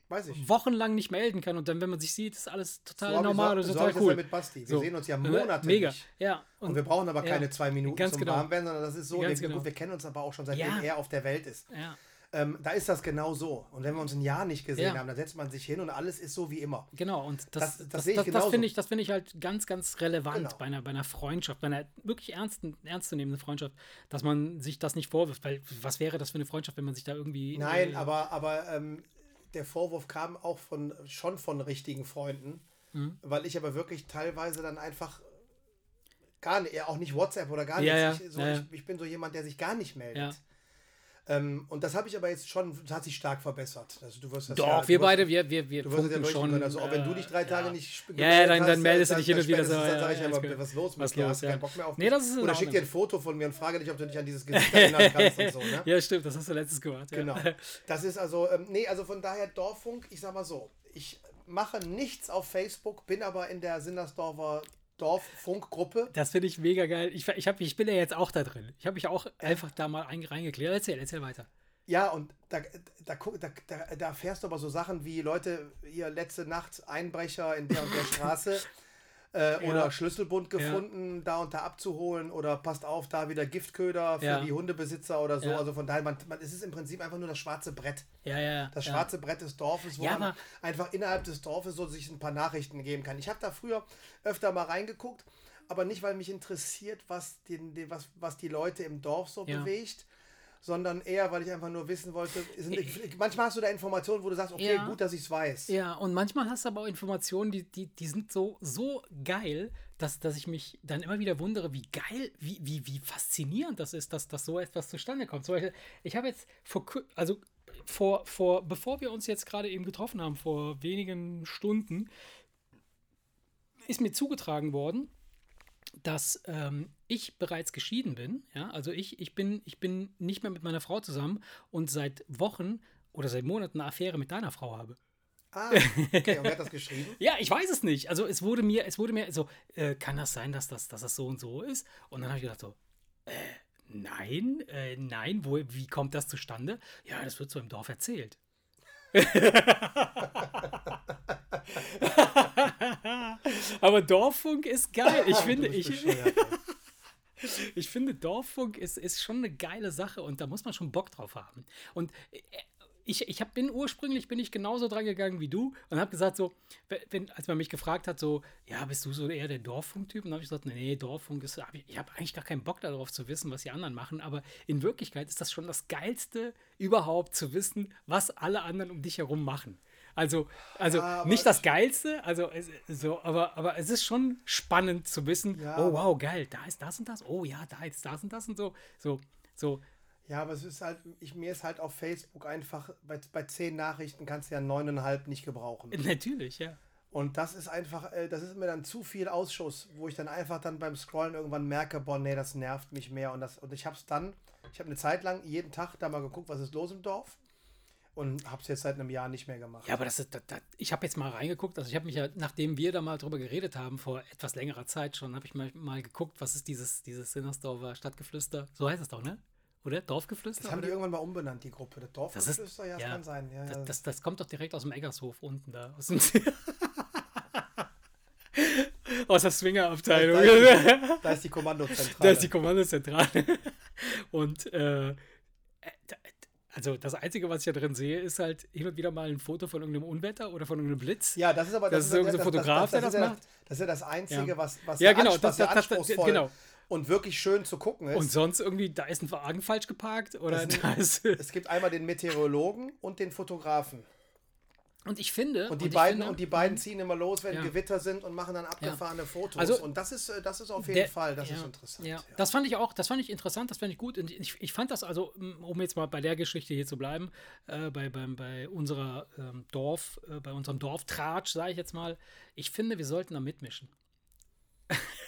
Weiß ich. wochenlang nicht melden kann und dann, wenn man sich sieht, ist alles total So ich- normal und so, so total ich das cool. ja mit Basti. Wir So. sehen uns ja Äh, Monate Mega. nicht. Ja. Und, wir brauchen aber ja, keine zwei Minuten ganz zum genau. Warmwerden, sondern das ist so, Ganz wir, genau. gut, wir kennen uns aber auch schon seitdem Ja. er auf der Welt ist. Ja, Ähm, da ist das genau so. Und wenn wir uns ein Jahr nicht gesehen Ja. haben, dann setzt man sich hin und alles ist so wie immer. genau. Und Das- das, das das, sehe ich das, finde ich, das finde ich halt ganz, ganz relevant Genau. bei, einer, bei einer Freundschaft, bei einer wirklich ernsten, ernstzunehmenden Freundschaft, dass man sich das nicht vorwirft. Weil was wäre das für eine Freundschaft, wenn man sich da irgendwie. Nein, äh, aber, aber ähm, der Vorwurf kam auch von schon von richtigen Freunden, Mhm. weil ich aber wirklich teilweise dann einfach gar nicht, auch nicht WhatsApp oder gar Ja, nichts. ja, ich, so, ja. Ich, ich bin so jemand, der sich gar nicht meldet. Ähm, und das habe ich aber jetzt schon, das hat sich stark verbessert. Also du wirst das Doch, ja, wir wirst- beide, wir, wir, wir Du wirst ja schon. können. Also auch wenn du äh, dich drei Tage ja. nicht Ja, ja, dann- dann meldest du dann- dich hin und wieder Dann ja, sage ich ja, aber, was ist los mit Was dir? los, Hast ja. keinen Bock mehr auf Nee, das ist Oder schick dir ein Foto von mir und frage dich, ob du dich an dieses Gesicht erinnern kannst und so, ne? Ja, stimmt, das hast du letztes gemacht. Ja. Genau. Das ist also, ähm, nee, also von daher Dorffunk, ich sag mal so, ich mache nichts auf Facebook, bin aber in der Sindersdorfer Dorffunkgruppe. Das finde ich mega geil. Ich, ich, hab, ich bin ja jetzt auch da drin. Ich habe mich auch einfach da mal ein, reingeklärt. Erzähl, erzähl weiter. Ja, und da, da, da, da, erfährst du aber so Sachen wie, Leute, hier letzte Nacht Einbrecher in der und der Straße äh, oder Schlüsselbund gefunden, da und da abzuholen oder passt auf, da wieder Giftköder für Ja. die Hundebesitzer oder so. Ja. Also von daher, man, man, es ist im Prinzip einfach nur das schwarze Brett. Ja, ja, ja. Das ja. schwarze Brett des Dorfes, wo Ja, man einfach innerhalb des Dorfes so sich ein paar Nachrichten geben kann. Ich habe da früher öfter mal reingeguckt, aber nicht, weil mich interessiert, was, den, den, was, was die Leute im Dorf so Ja. bewegt, sondern eher, weil ich einfach nur wissen wollte. Sind, manchmal hast du da Informationen, wo du sagst, okay, Ja. gut, dass ich es weiß. Ja, und manchmal hast du aber auch Informationen, die, die, die sind so, so geil, dass, dass ich mich dann immer wieder wundere, wie geil, wie, wie, wie faszinierend das ist, dass, dass so etwas zustande kommt. Zum Beispiel, ich habe jetzt vor, also vor, vor, bevor wir uns jetzt gerade eben getroffen haben, vor wenigen Stunden, ist mir zugetragen worden, dass ähm, ich bereits geschieden bin. Ja? Also ich, ich, bin, ich bin nicht mehr mit meiner Frau zusammen und seit Wochen oder seit Monaten eine Affäre mit deiner Frau habe. Ah, okay. Und wer hat das geschrieben? Ja, ich weiß es nicht. Also es wurde mir, es wurde mir so, äh, kann das sein, dass das, dass das so und so ist? Und dann habe ich gedacht so, äh, nein, äh, nein, wo, wie kommt das zustande? Ja, das wird so im Dorf erzählt. Aber Dorffunk ist geil. Ich finde, ich. ich finde, Dorffunk ist, ist schon eine geile Sache und da muss man schon Bock drauf haben. Und äh, ich, ich hab, bin ursprünglich bin ich genauso dran gegangen wie du und habe gesagt so, wenn, als man mich gefragt hat so, ja, bist du so eher der Dorffunk-Typ? Und habe ich gesagt, nee, Dorffunk ist, hab ich, ich habe eigentlich gar keinen Bock darauf zu wissen, was die anderen machen, aber in Wirklichkeit ist das schon das Geilste überhaupt zu wissen, was alle anderen um dich herum machen. Also, also Ja, nicht das Geilste, also es, so, aber, aber es ist schon spannend zu wissen, Ja, oh wow, geil, da ist das und das, oh ja, da ist das und das und so, so, so, Ja, aber es ist halt, ich, mir ist halt auf Facebook einfach, bei, bei zehn Nachrichten kannst du ja neuneinhalb nicht gebrauchen. natürlich, ja. Und das ist einfach, äh, das ist mir dann zu viel Ausschuss, wo ich dann einfach dann beim Scrollen irgendwann merke, boah, nee, das nervt mich mehr. Und, das, und ich habe es dann, ich habe eine Zeit lang jeden Tag da mal geguckt, was ist los im Dorf. Und habe es jetzt seit einem Jahr nicht mehr gemacht. Ja, aber das ist, das, das, ich habe jetzt mal reingeguckt, also ich habe mich ja, nachdem wir da mal drüber geredet haben, vor etwas längerer Zeit schon, habe ich mal, mal geguckt, was ist dieses, dieses Sinnersdorfer Stadtgeflüster, so heißt es doch, ne? Oder? Dorfgeflüster? das haben die oder? irgendwann mal umbenannt, die Gruppe. Das Das ist- Dorfgeflüster, ja, ja, kann sein. Ja. Das, das, das kommt doch direkt aus dem Eggershof unten da. Aus, dem aus der Swingerabteilung. Da ist da ist die Kommandozentrale. Da ist die Kommandozentrale. Und äh, also das Einzige, was ich da drin sehe, ist halt hin und wieder mal ein Foto von irgendeinem Unwetter oder von irgendeinem Blitz. Ja, das ist aber Das ist irgendein Fotograf, der das ist ja, macht. Das ist ja das Einzige, Ja. was, was Ja, genau, das- das- das- anspruchsvoll genau. und wirklich schön zu gucken ist. Und sonst irgendwie, da ist ein Wagen falsch geparkt oder Das da ist. es gibt einmal den Meteorologen und den Fotografen. Und ich finde. Und die, ich beiden, finde, und die beiden ziehen immer los, wenn Ja. Gewitter sind und machen dann abgefahrene Fotos. Also- und das ist, äh, das ist auf jeden Der- Fall, das ja, ist interessant. Ja. ja. das fand ich auch, das fand ich interessant, das fand ich gut. Und ich, ich fand das also, um jetzt mal bei der Geschichte hier zu bleiben, äh, bei, beim, bei unserer ähm, Dorf, äh, bei unserem Dorftratsch, sage ich jetzt mal, ich finde, wir sollten da mitmischen.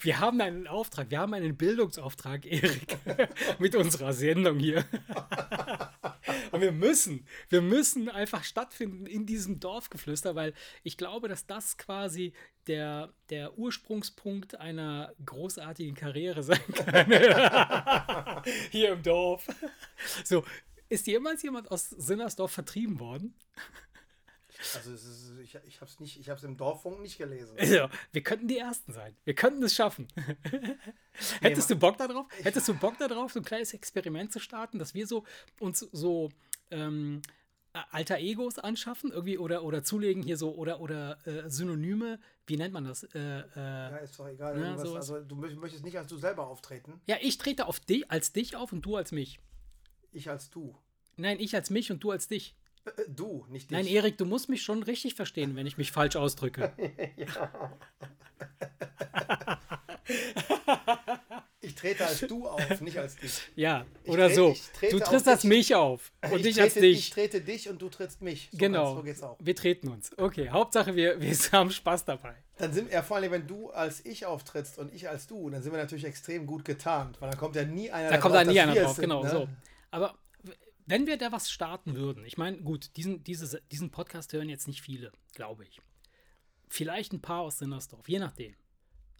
Wir haben einen Auftrag, wir haben einen Bildungsauftrag, Erik, mit unserer Sendung hier. Und wir müssen, wir müssen einfach stattfinden in diesem Dorfgeflüster, weil ich glaube, dass das quasi der, der Ursprungspunkt einer großartigen Karriere sein kann. Hier im Dorf. So, ist jemals jemand aus Sinnersdorf vertrieben worden? Also ist, ich, ich habe es nicht, ich habe es im Dorffunk nicht gelesen. Ja, wir könnten die Ersten sein. Wir könnten es schaffen. Hättest du Bock darauf? Hättest du Bock darauf, so ein kleines Experiment zu starten, dass wir so uns so ähm, äh, alter Egos anschaffen, irgendwie oder oder zulegen hier so oder oder äh, Synonyme. Wie nennt man das? Äh, äh, Ja, ist doch egal. Irgendwas, sowas. also du mö- möchtest nicht als du selber auftreten. ja, ich trete auf dich als dich auf und du als mich. Ich als du. Nein, ich als mich und du als dich. Äh, du, nicht dich. Nein, Erik, du musst mich schon richtig verstehen, wenn ich mich falsch ausdrücke. Ich trete als du auf, nicht als dich. Ja, Ich oder trete- so. Du trittst als mich auf und ich, trete, als dich. Ich trete dich und du trittst mich. So genau. kannst- So geht's auch. Wir treten uns. Okay, Hauptsache wir, wir haben Spaß dabei. Dann sind ja vor allem, wenn du als ich auftrittst und ich als du, dann sind wir natürlich extrem gut getarnt, weil dann kommt ja nie einer Da kommt da drauf, nie dass einer drauf, sind, genau ne? so. Aber wenn wir da was starten würden, ich meine, gut, diesen, diese, diesen Podcast hören jetzt nicht viele, glaube ich. Vielleicht ein paar aus Sinnersdorf, je nachdem.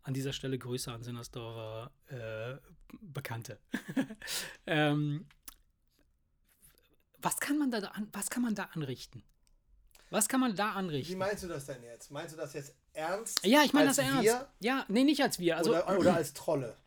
An dieser Stelle Grüße an Sinnersdorfer äh, Bekannte. ähm, was kann man da an, was kann man da anrichten? Was kann man da Wie anrichten? meinst du das denn jetzt? Meinst du das jetzt ernst? Ja, ich meine das ernst. Wir Ja, nee, nicht als wir. Also, oder, oder als Trolle?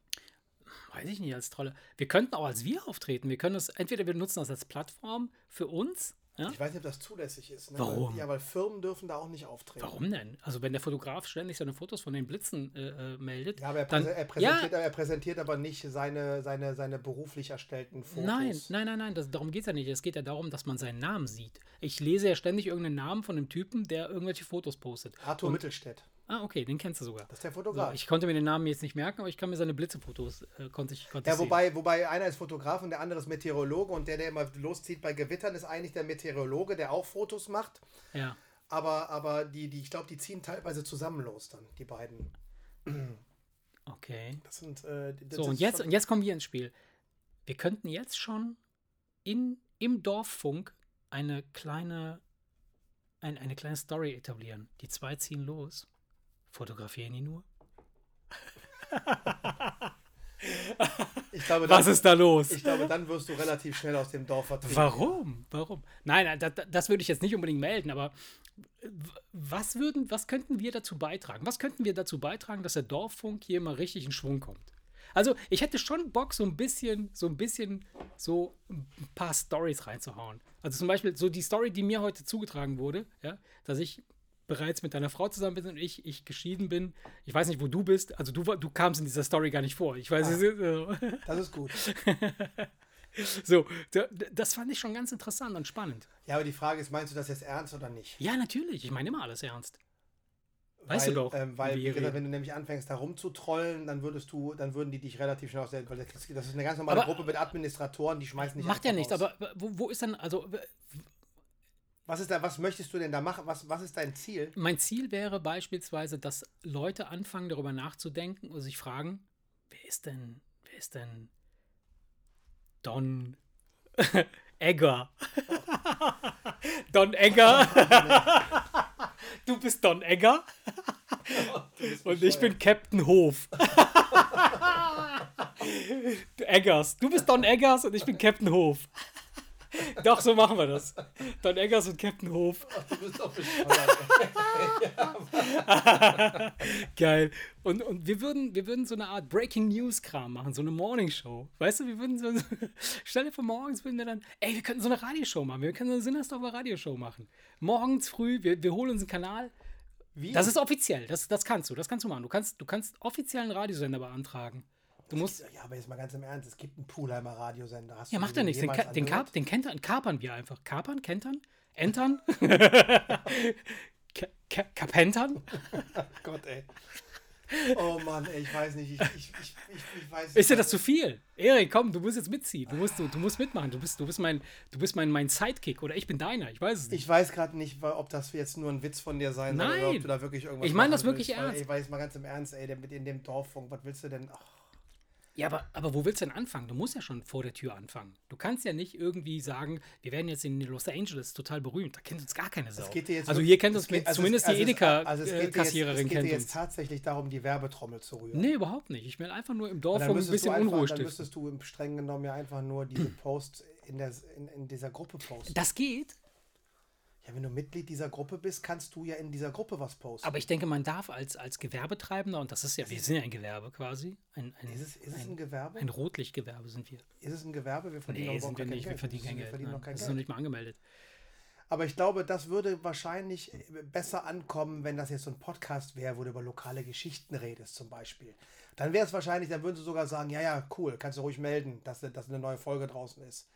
Weiß ich nicht, als Trolle. Wir könnten auch als wir auftreten. Wir können das, entweder wir nutzen das als Plattform für uns. Ja? Ich weiß nicht, ob das zulässig ist. Ne? Warum? Weil, ja, weil Firmen dürfen da auch nicht auftreten. Warum denn? Also wenn der Fotograf ständig seine Fotos von den Blitzen äh, äh, meldet, Ja, aber er, dann er, präsentiert, er präsentiert aber nicht seine, seine, seine beruflich erstellten Fotos. Nein, nein, nein, nein, das, darum geht es ja nicht. Es geht ja darum, dass man seinen Namen sieht. Ich lese ja ständig irgendeinen Namen von einem Typen, der irgendwelche Fotos postet. Arthur Und- Mittelstädt. Ah, okay, den kennst du sogar. Das ist der So, Fotograf. ich konnte mir den Namen jetzt nicht merken, aber ich kann mir seine Blitzefotos, äh, konnte ich, konnte ja, ich sehen. wobei, wobei einer ist Fotograf und der andere ist Meteorologe und der, der immer loszieht bei Gewittern, ist eigentlich der Meteorologe, der auch Fotos macht. Ja, Aber, aber die, die, ich glaube, die ziehen teilweise zusammen los dann, die beiden. okay. Das sind. Äh, das So, und jetzt, schon- und jetzt kommen wir ins Spiel. Wir könnten jetzt schon in, im Dorffunk eine kleine, ein, eine kleine Story etablieren. Die zwei ziehen los, fotografieren ihn nur. Glaube, Was dann, ist da los? ich glaube, dann wirst du relativ schnell aus dem Dorf vertrieben. Warum? Warum? Nein, das, das würde ich jetzt nicht unbedingt melden, aber was würden, was könnten wir dazu beitragen? Was könnten wir dazu beitragen, dass der Dorffunk hier mal richtig in Schwung kommt? Also, ich hätte schon Bock, so ein bisschen, so ein bisschen, so ein paar Stories reinzuhauen. Also zum Beispiel so die Story, die mir heute zugetragen wurde, ja, dass ich bereits mit deiner Frau zusammen bin und ich, ich geschieden bin. Ich weiß nicht, wo du bist. Also du, du kamst in dieser Story gar nicht vor. Ich weiß, es ist, äh, Das ist gut. so, da- das fand ich schon ganz interessant und spannend. Ja, aber die Frage ist, meinst du das jetzt ernst oder nicht? Ja, natürlich. Ich meine immer alles ernst. Weißt weil, du doch, Ähm, weil, gesagt, wenn du nämlich anfängst, da rumzutrollen, dann würdest du, dann würden die dich relativ schnell aus der, das ist eine ganz normale Aber- Gruppe mit Administratoren, die schmeißen nicht Macht ja nichts, aber wo, wo ist dann, also Was ist da, was möchtest du denn da machen? Was, was ist dein Ziel? mein Ziel wäre beispielsweise, dass Leute anfangen, darüber nachzudenken und sich fragen, wer ist denn, wer ist denn Don Egger? Don Egger? du bist Don Egger? Und ich bin Captain Hof. Du Eggers. Du bist Don Eggers und ich bin Captain Hof. Doch, so machen wir das. Don Eggers und Captain Hof. Du bist doch bescheuert. Geil. Und, und wir, würden, wir würden so eine Art Breaking News-Kram machen, so eine Morning Show. Weißt du, wir würden so, stell dir vor, morgens würden wir dann, ey, wir könnten so eine Radioshow machen. Wir können so eine Sinnersdorfer Radioshow machen. Morgens früh, wir, wir holen uns einen Kanal. Wie? Das ist offiziell, das, das kannst du, das kannst du machen. Du kannst, du kannst offiziell einen Radiosender beantragen. Du musst, ja, aber jetzt mal ganz im Ernst, es gibt einen Poolheimer Radiosender. Hast ja, macht ja nichts. Den, ka- den, kap, den, kentern, kapern wir einfach. Kapern, kentern, entern, Ka- ka- kapentern. Gott, ey. Oh Mann, ey, ich weiß nicht. Ich, ich, ich, ich, ich weiß Ist dir das zu viel? Erik, komm, du musst jetzt mitziehen. Du musst, du, du musst mitmachen. Du bist, du bist, mein, du bist mein, mein Sidekick oder ich bin deiner. Ich weiß es nicht. Ich weiß gerade nicht, ob das jetzt nur ein Witz von dir sein soll oder Nein. ob du da wirklich irgendwas Ich meine das wirklich willst, ernst. Ey, weiß mal ganz im Ernst, ey, mit in dem Dorffunk, was willst du denn? Ach, Ja, aber, aber wo willst du denn anfangen? Du musst ja schon vor der Tür anfangen. Du kannst ja nicht irgendwie sagen, wir werden jetzt in Los Angeles total berühmt. Da kennt uns gar keine Sau. also hier kennt uns geht- also es- zumindest also die es- also es geht dir jetzt- Edeka-Kassiererin Es geht dir jetzt tatsächlich darum, die Werbetrommel zu rühren. Nee, überhaupt nicht. Ich will einfach nur im Dorf dann ein bisschen einfach, Unruhe dann stiften. müsstest du im streng genommen ja einfach nur diese Post in, der, in, in dieser Gruppe posten. Das geht, Ja, wenn du Mitglied dieser Gruppe bist, kannst du ja in dieser Gruppe was posten. aber ich denke, man darf als, als Gewerbetreibender, und das ist ja, wir sind ja ein Gewerbe quasi, ein, ein, ist es, ist es ein ein, Gewerbe? ein Rotlichtgewerbe sind wir. ist es ein Gewerbe? Wir verdienen Nee, sind wir nicht. Wir Geld. verdienen kein Wir Geld. verdienen Nein, noch kein das ist noch Geld. nicht mal angemeldet. Aber ich glaube, das würde wahrscheinlich besser ankommen, wenn das jetzt so ein Podcast wäre, wo du über lokale Geschichten redest, zum Beispiel. Dann wäre es wahrscheinlich, dann würden sie sogar sagen, ja, ja, cool, kannst du ruhig melden, dass, dass eine neue Folge draußen ist.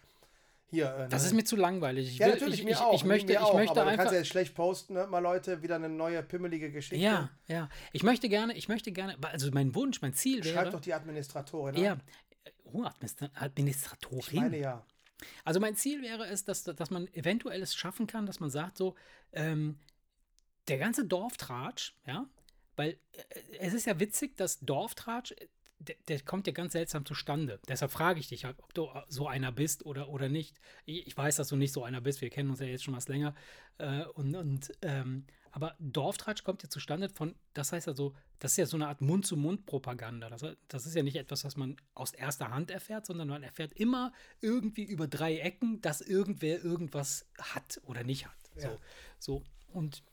Hier, äh, Das ne? ist mir zu langweilig. Ich ja, will, natürlich, ich, mir ich, auch. ich möchte, mir ich auch, möchte aber du einfach. kannst ja jetzt schlecht posten, ne? mal Leute, wieder eine neue pimmelige Geschichte. Ja, ja. Ich möchte gerne, ich möchte gerne, also mein Wunsch, mein Ziel Schreib wäre. doch die Administratorin Ja. an. Oh, Administra- Administratorin. Ich meine ja. Also mein Ziel wäre es, dass, dass man eventuell es schaffen kann, dass man sagt, so, ähm, der ganze Dorftratsch, ja, weil äh, es ist ja witzig, dass Dorftratsch, der, der kommt ja ganz seltsam zustande. Deshalb frage ich dich, ob du so einer bist oder, oder nicht. Ich, weiß, dass du nicht so einer bist, wir kennen uns ja jetzt schon was länger. Äh, und, und ähm, aber Dorftratsch kommt ja zustande von, das heißt also, das ist ja so eine Art Mund-zu-Mund-Propaganda. Das, das ist ja nicht etwas, was man aus erster Hand erfährt, sondern man erfährt immer irgendwie über drei Ecken, dass irgendwer irgendwas hat oder nicht hat. So, Ja. so. Und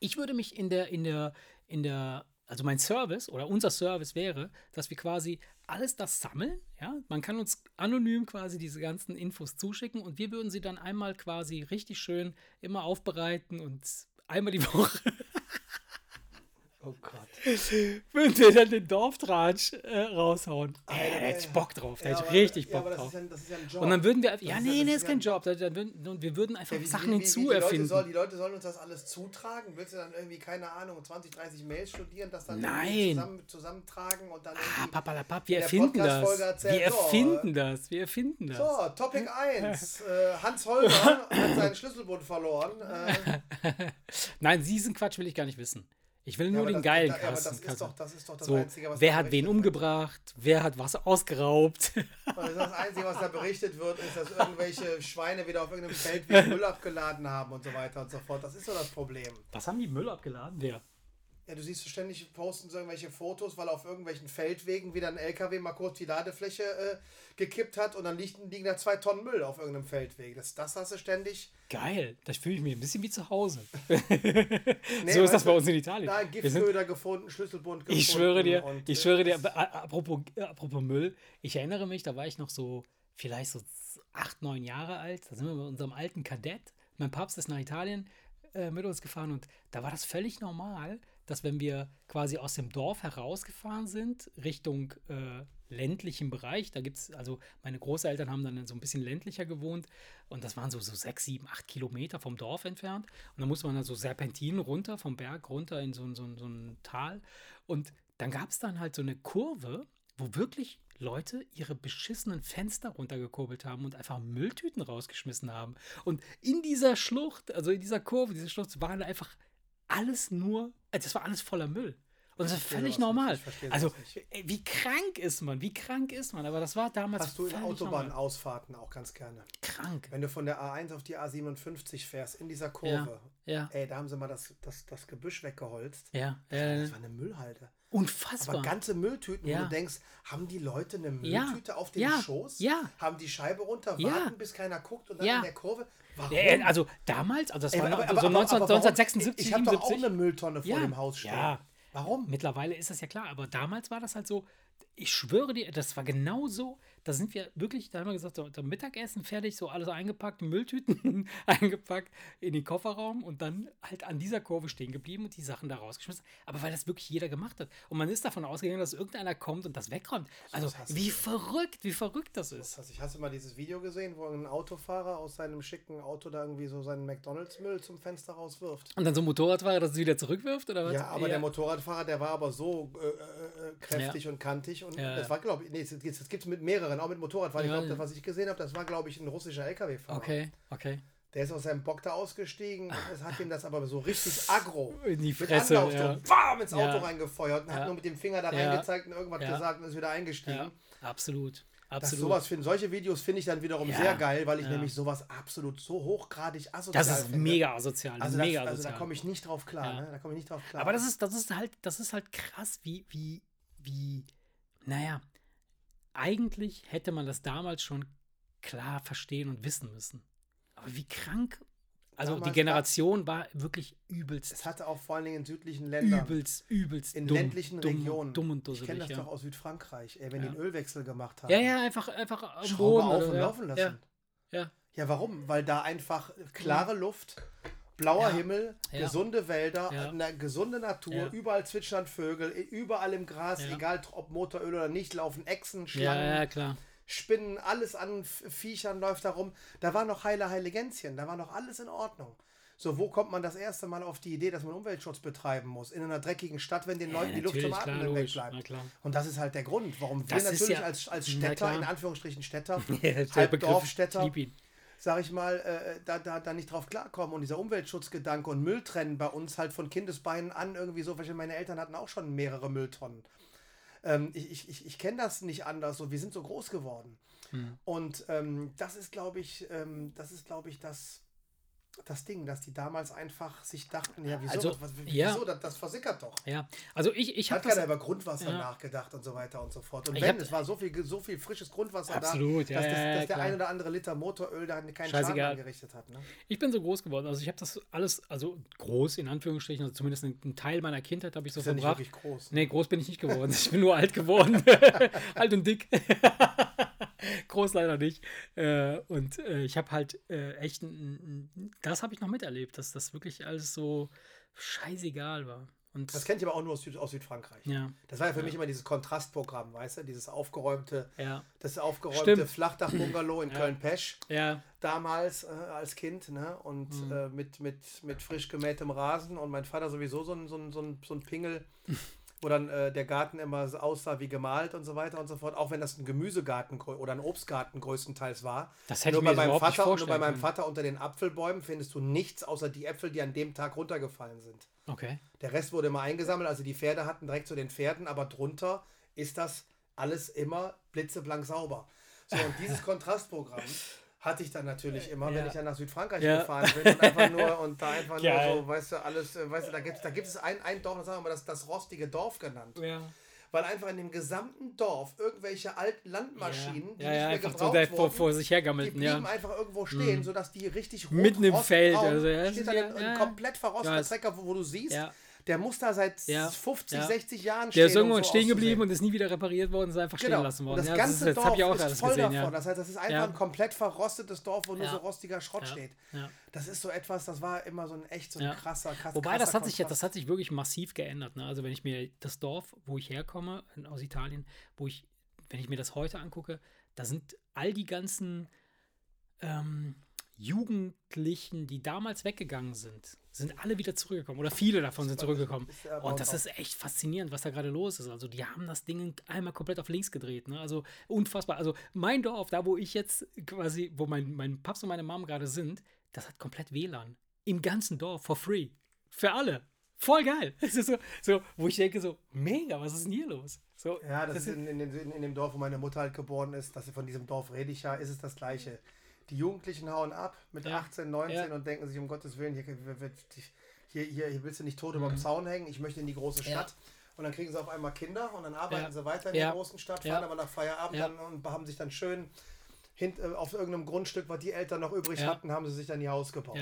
ich würde mich in der, in der, in der, also mein Service oder unser Service wäre, dass wir quasi alles das sammeln, ja, man kann uns anonym quasi diese ganzen Infos zuschicken und wir würden sie dann einmal quasi richtig schön immer aufbereiten und einmal die Woche Oh Gott. würden wir dann den Dorftratsch äh, raushauen. Äh, da hätte ich ey. Bock drauf, da Ja, hätte ich richtig ja, Bock das drauf. ja, das ist ja ein Job. Und dann würden wir, ja, nee, ja- nee, das ist kein ja- Job. Würden- wir würden einfach Ja, wie- Sachen die hinzuerfinden. soll- Die Leute sollen uns das alles zutragen. Willst du dann irgendwie, keine Ahnung, 20, 30 Mails studieren, das dann zusammen, zusammentragen und dann Ah, papalapap, wir erfinden das. Wir so, erfinden das. Wir erfinden das. So, Topic 1. äh, Hans Holger hat seinen Schlüsselbund verloren. Äh, Nein, diesen Quatsch will ich gar nicht wissen. Ich will Ja, nur den das- geilen da- ja, aber das Kasten. ist doch, das ist doch das so, Einzige, was wer hat wen umgebracht? Wer hat was ausgeraubt? Und Das Einzige, was da berichtet wird, ist, dass irgendwelche Schweine wieder auf irgendeinem Feldweg Müll abgeladen haben und so weiter und so fort. Das ist so das Problem. was haben die Müll abgeladen? Wer? Ja, du siehst ständig posten so irgendwelche Fotos, weil auf irgendwelchen Feldwegen wieder ein LKW mal kurz die Ladefläche äh, gekippt hat und dann liegen, liegen da zwei Tonnen Müll auf irgendeinem Feldweg. Das, das hast du ständig. Geil, da fühle ich mich ein bisschen wie zu Hause. Nee, so ist das bei uns in Italien. Da Giftköder gefunden, Schlüsselbund gefunden. ich schwöre dir, und, ich äh, schwöre dir, a- apropos, äh, apropos Müll, ich erinnere mich, da war ich noch so, vielleicht so acht, neun Jahre alt, da sind wir mit unserem alten Kadett, mein Papst ist nach Italien äh, mit uns gefahren und da war das völlig normal, dass wenn wir quasi aus dem Dorf herausgefahren sind, Richtung äh, ländlichen Bereich, da gibt es, also meine Großeltern haben dann so ein bisschen ländlicher gewohnt und das waren so, so sechs, sieben, acht Kilometer vom Dorf entfernt und dann musste man dann so Serpentinen runter, vom Berg runter in so, ein- so, so ein Tal und dann gab es dann halt so eine Kurve, wo wirklich Leute ihre beschissenen Fenster runtergekurbelt haben und einfach Mülltüten rausgeschmissen haben. Und in dieser Schlucht, also in dieser Kurve, diese Schlucht, war einfach alles nur, äh, das war alles voller Müll. Und das ist völlig normal. Also, ey, wie krank ist man? Wie krank ist man? Aber das war damals Hast du in. Autobahnausfahrten auch ganz gerne. Krank. Wenn du von der A1 auf die A57 fährst, in dieser Kurve, Ja, ey, da haben sie mal das, das, das Gebüsch weggeholzt. ja. Das Äh, war eine Müllhalde. unfassbar. Aber ganze Mülltüten, Ja. wo du denkst, haben die Leute eine Ja. Mülltüte auf dem Ja. Schoß? Ja. Haben die Scheibe runter, Ja. warten, bis keiner guckt und dann Ja. in der Kurve? Warum? Äh, also damals, also das Ey, war aber- so aber- 19, aber warum? 1976, Ich, ich habe doch auch 77. eine Mülltonne vor Ja. dem Haus stehen. Ja. Warum? Mittlerweile ist das ja klar, aber damals war das halt so, ich schwöre dir, das war genau so. Da sind wir wirklich, da haben wir gesagt, so, so Mittagessen fertig, so alles eingepackt, Mülltüten eingepackt in den Kofferraum und dann halt an dieser Kurve stehen geblieben und die Sachen da rausgeschmissen. Aber weil das wirklich jeder gemacht hat. Und man ist davon ausgegangen, dass irgendeiner kommt und das wegräumt. Also hast wie verrückt, wie verrückt das ist. Also ich hast du mal dieses Video gesehen, wo ein Autofahrer aus seinem schicken Auto da irgendwie so seinen McDonalds-Müll zum Fenster rauswirft? Und dann so ein Motorradfahrer, das wieder zurückwirft oder was? Ja, aber der Motorradfahrer, der war aber so äh, äh, äh, kräftig und kantig und Ja, das ja. war, glaube ich, nee, das gibt es mit mehreren, auch mit Motorradfahrern. Ja, ich glaube, das, was ich gesehen habe, das war, glaube ich, ein russischer LKW-Fahrer. Okay, okay. Der ist aus seinem Bock da ausgestiegen, es hat ihm das aber so richtig aggro In die mit Fresse. Anlauf Ja. bam ins Auto Ja. reingefeuert und Ja. hat nur mit dem Finger da reingezeigt und irgendwas gesagt und ist wieder eingestiegen. absolut. Das Absolut. sowas find, solche Videos finde ich dann wiederum Ja. sehr geil, weil ich Ja. nämlich sowas absolut so hochgradig asozial Das ist finde. mega asozial. Also, mega das, also da asozial. komme ich nicht drauf klar, Ja. ne? Da komme ich nicht drauf klar. Aber das ist, das ist halt, das ist halt krass, wie, wie, wie, naja, eigentlich hätte man das damals schon klar verstehen und wissen müssen. Aber wie krank, also Damals die Generation war wirklich übelst, es hatte auch vor allen Dingen in südlichen Ländern, übelst, übelst in dumm, ländlichen dumm, Regionen. dumm und ich kenne dusselig, das ja. doch aus Südfrankreich, ey, wenn Ja. die einen Ölwechsel gemacht haben. Ja, ja, einfach, einfach am Boden. auf und ja, laufen lassen. Ja, ja. Ja, warum? Weil da einfach klare Luft, blauer Ja. Himmel, Ja. gesunde Wälder, Ja. eine gesunde Natur, Ja. überall zwitschern Vögel, überall im Gras, Ja. egal ob Motoröl oder nicht, laufen Echsen, ja, Schlangen, ja. Spinnen, alles an Viechern läuft da rum. Da war noch heile Heiligänzchen, da war noch alles in Ordnung. So, wo kommt man das erste Mal auf die Idee, dass man Umweltschutz betreiben muss? In einer dreckigen Stadt, wenn den Leuten die Luft zum Atmen wegbleibt. Und das ist halt der Grund, warum wir Das natürlich ja- als, als Städter, in Anführungsstrichen Städter, Der halb Sag ich mal, äh, da, da, da nicht drauf klarkommen. Und dieser Umweltschutzgedanke und Mülltrennen bei uns halt von Kindesbeinen an irgendwie so, weil meine Eltern hatten auch schon mehrere Mülltonnen. Ähm, ich ich, ich, kenne das nicht anders, so wir sind so groß geworden. Hm. Und ähm, das ist, glaube ich, ähm, das ist, glaube ich, das, das Ding, dass die damals einfach sich dachten, ja, wieso, Also, was, was, ja. wieso das, das versickert doch. Ja, also ich, ich Hat habe keiner das. über Grundwasser Ja. nachgedacht und so weiter und so fort. Und Ich wenn, hab- es war so viel, so viel frisches Grundwasser Absolut, da, ja, dass, das, dass der ein oder andere Liter Motoröl da keinen Schaden Scheißegal. angerichtet hat. Ne? Ich bin so groß geworden. Also ich habe das alles, also groß in Anführungsstrichen, also zumindest einen Teil meiner Kindheit habe ich so Ist ja nicht verbracht. wirklich groß. Nee, groß bin ich nicht geworden. Ich bin nur alt geworden. alt und dick. groß leider nicht. Äh, und äh, ich habe halt äh, echt, ein, ein, das habe ich noch miterlebt, dass das wirklich alles so scheißegal war. Und Das kennt ihr aber auch nur aus, Süd, aus Südfrankreich. ja, Das war ja für mich immer dieses Kontrastprogramm, weißt du? Dieses aufgeräumte, ja, das aufgeräumte. Flachdach-Bungalow in Ja. Köln-Pesch. ja, damals äh, als Kind, ne? Und Mhm. äh, mit, mit, mit frisch gemähtem Rasen und mein Vater sowieso so ein, so ein, so ein, so ein Pingel. wo dann äh, der Garten immer so aussah wie gemalt und so weiter und so fort. Auch wenn das ein Gemüsegarten oder ein Obstgarten größtenteils war. Das hätte nur ich mir bei meinem überhaupt nicht Vater, nur bei meinem. Vater unter den Apfelbäumen findest du nichts außer die Äpfel, die an dem Tag runtergefallen sind. Okay. Der Rest wurde immer eingesammelt, also die Pferde hatten direkt zu den Pferden, aber drunter ist das alles immer blitzeblank sauber. So, und dieses Kontrastprogramm hatte ich dann natürlich immer, wenn Ja. ich dann nach Südfrankreich Ja. gefahren bin und einfach nur und da einfach Geil. nur so, weißt du, alles, äh, weißt du, da gibt, da gibt es ein, ein Dorf, das haben wir das, das rostige Dorf genannt. Ja. Weil einfach in dem gesamten Dorf irgendwelche alten Landmaschinen, die nicht mehr einfach so gebraucht da vor, wurden, vor sich die hergammelten, blieben ja. einfach irgendwo stehen, sodass die richtig rot, Mitten im Feld, also, ja, steht dann ein, komplett verrosteter es- Trecker, wo, wo du siehst. Der muss da seit Ja. 50, Ja. 60 Jahren stehen. Der ist um irgendwann so stehen geblieben und ist nie wieder repariert worden, ist einfach stehen Genau. lassen Und worden. das ja, ganze das, das Dorf ist voll gesehen, davon. Das heißt, das ist einfach ein komplett verrostetes Dorf, wo nur so rostiger Schrott steht. Das ist so etwas, das war immer so ein echt so ein krasser, krasser Wobei, das krasser hat, sich, das hat sich wirklich massiv geändert. Ne? Also wenn ich mir das Dorf, wo ich herkomme, aus Italien, wo ich, wenn ich mir das heute angucke, da sind all die ganzen ähm, Jugendlichen, die damals weggegangen sind, sind alle wieder zurückgekommen. Oder viele davon sind zurückgekommen. Und das ist echt faszinierend, was da gerade los ist. Also die haben das Ding einmal komplett auf links gedreht. Ne? Also unfassbar. Also mein Dorf, da wo ich jetzt quasi, wo mein, mein Paps und meine Mom gerade sind, das hat komplett WLAN. Im ganzen Dorf, for free. Für alle. Voll geil. Es ist so, so, wo ich denke so, mega, was ist denn hier los? So, Ja, das, ist in, in, in dem Dorf, wo meine Mutter halt geboren ist, dass von diesem Dorf rede ich ja, ist es das Gleiche. Die Jugendlichen hauen ab mit Ja. 18, 19 Ja. und denken sich, um Gottes Willen, hier, hier, hier, hier willst du nicht tot über dem Zaun hängen, ich möchte in die große Mhm. Ja. Stadt. Und dann kriegen sie auf einmal Kinder und dann arbeiten sie weiter in der großen Stadt, fahren aber nach Feierabend dann und haben sich dann schön hint, äh, auf irgendeinem Grundstück, was die Eltern noch übrig hatten, haben sie sich dann ihr Haus gebaut.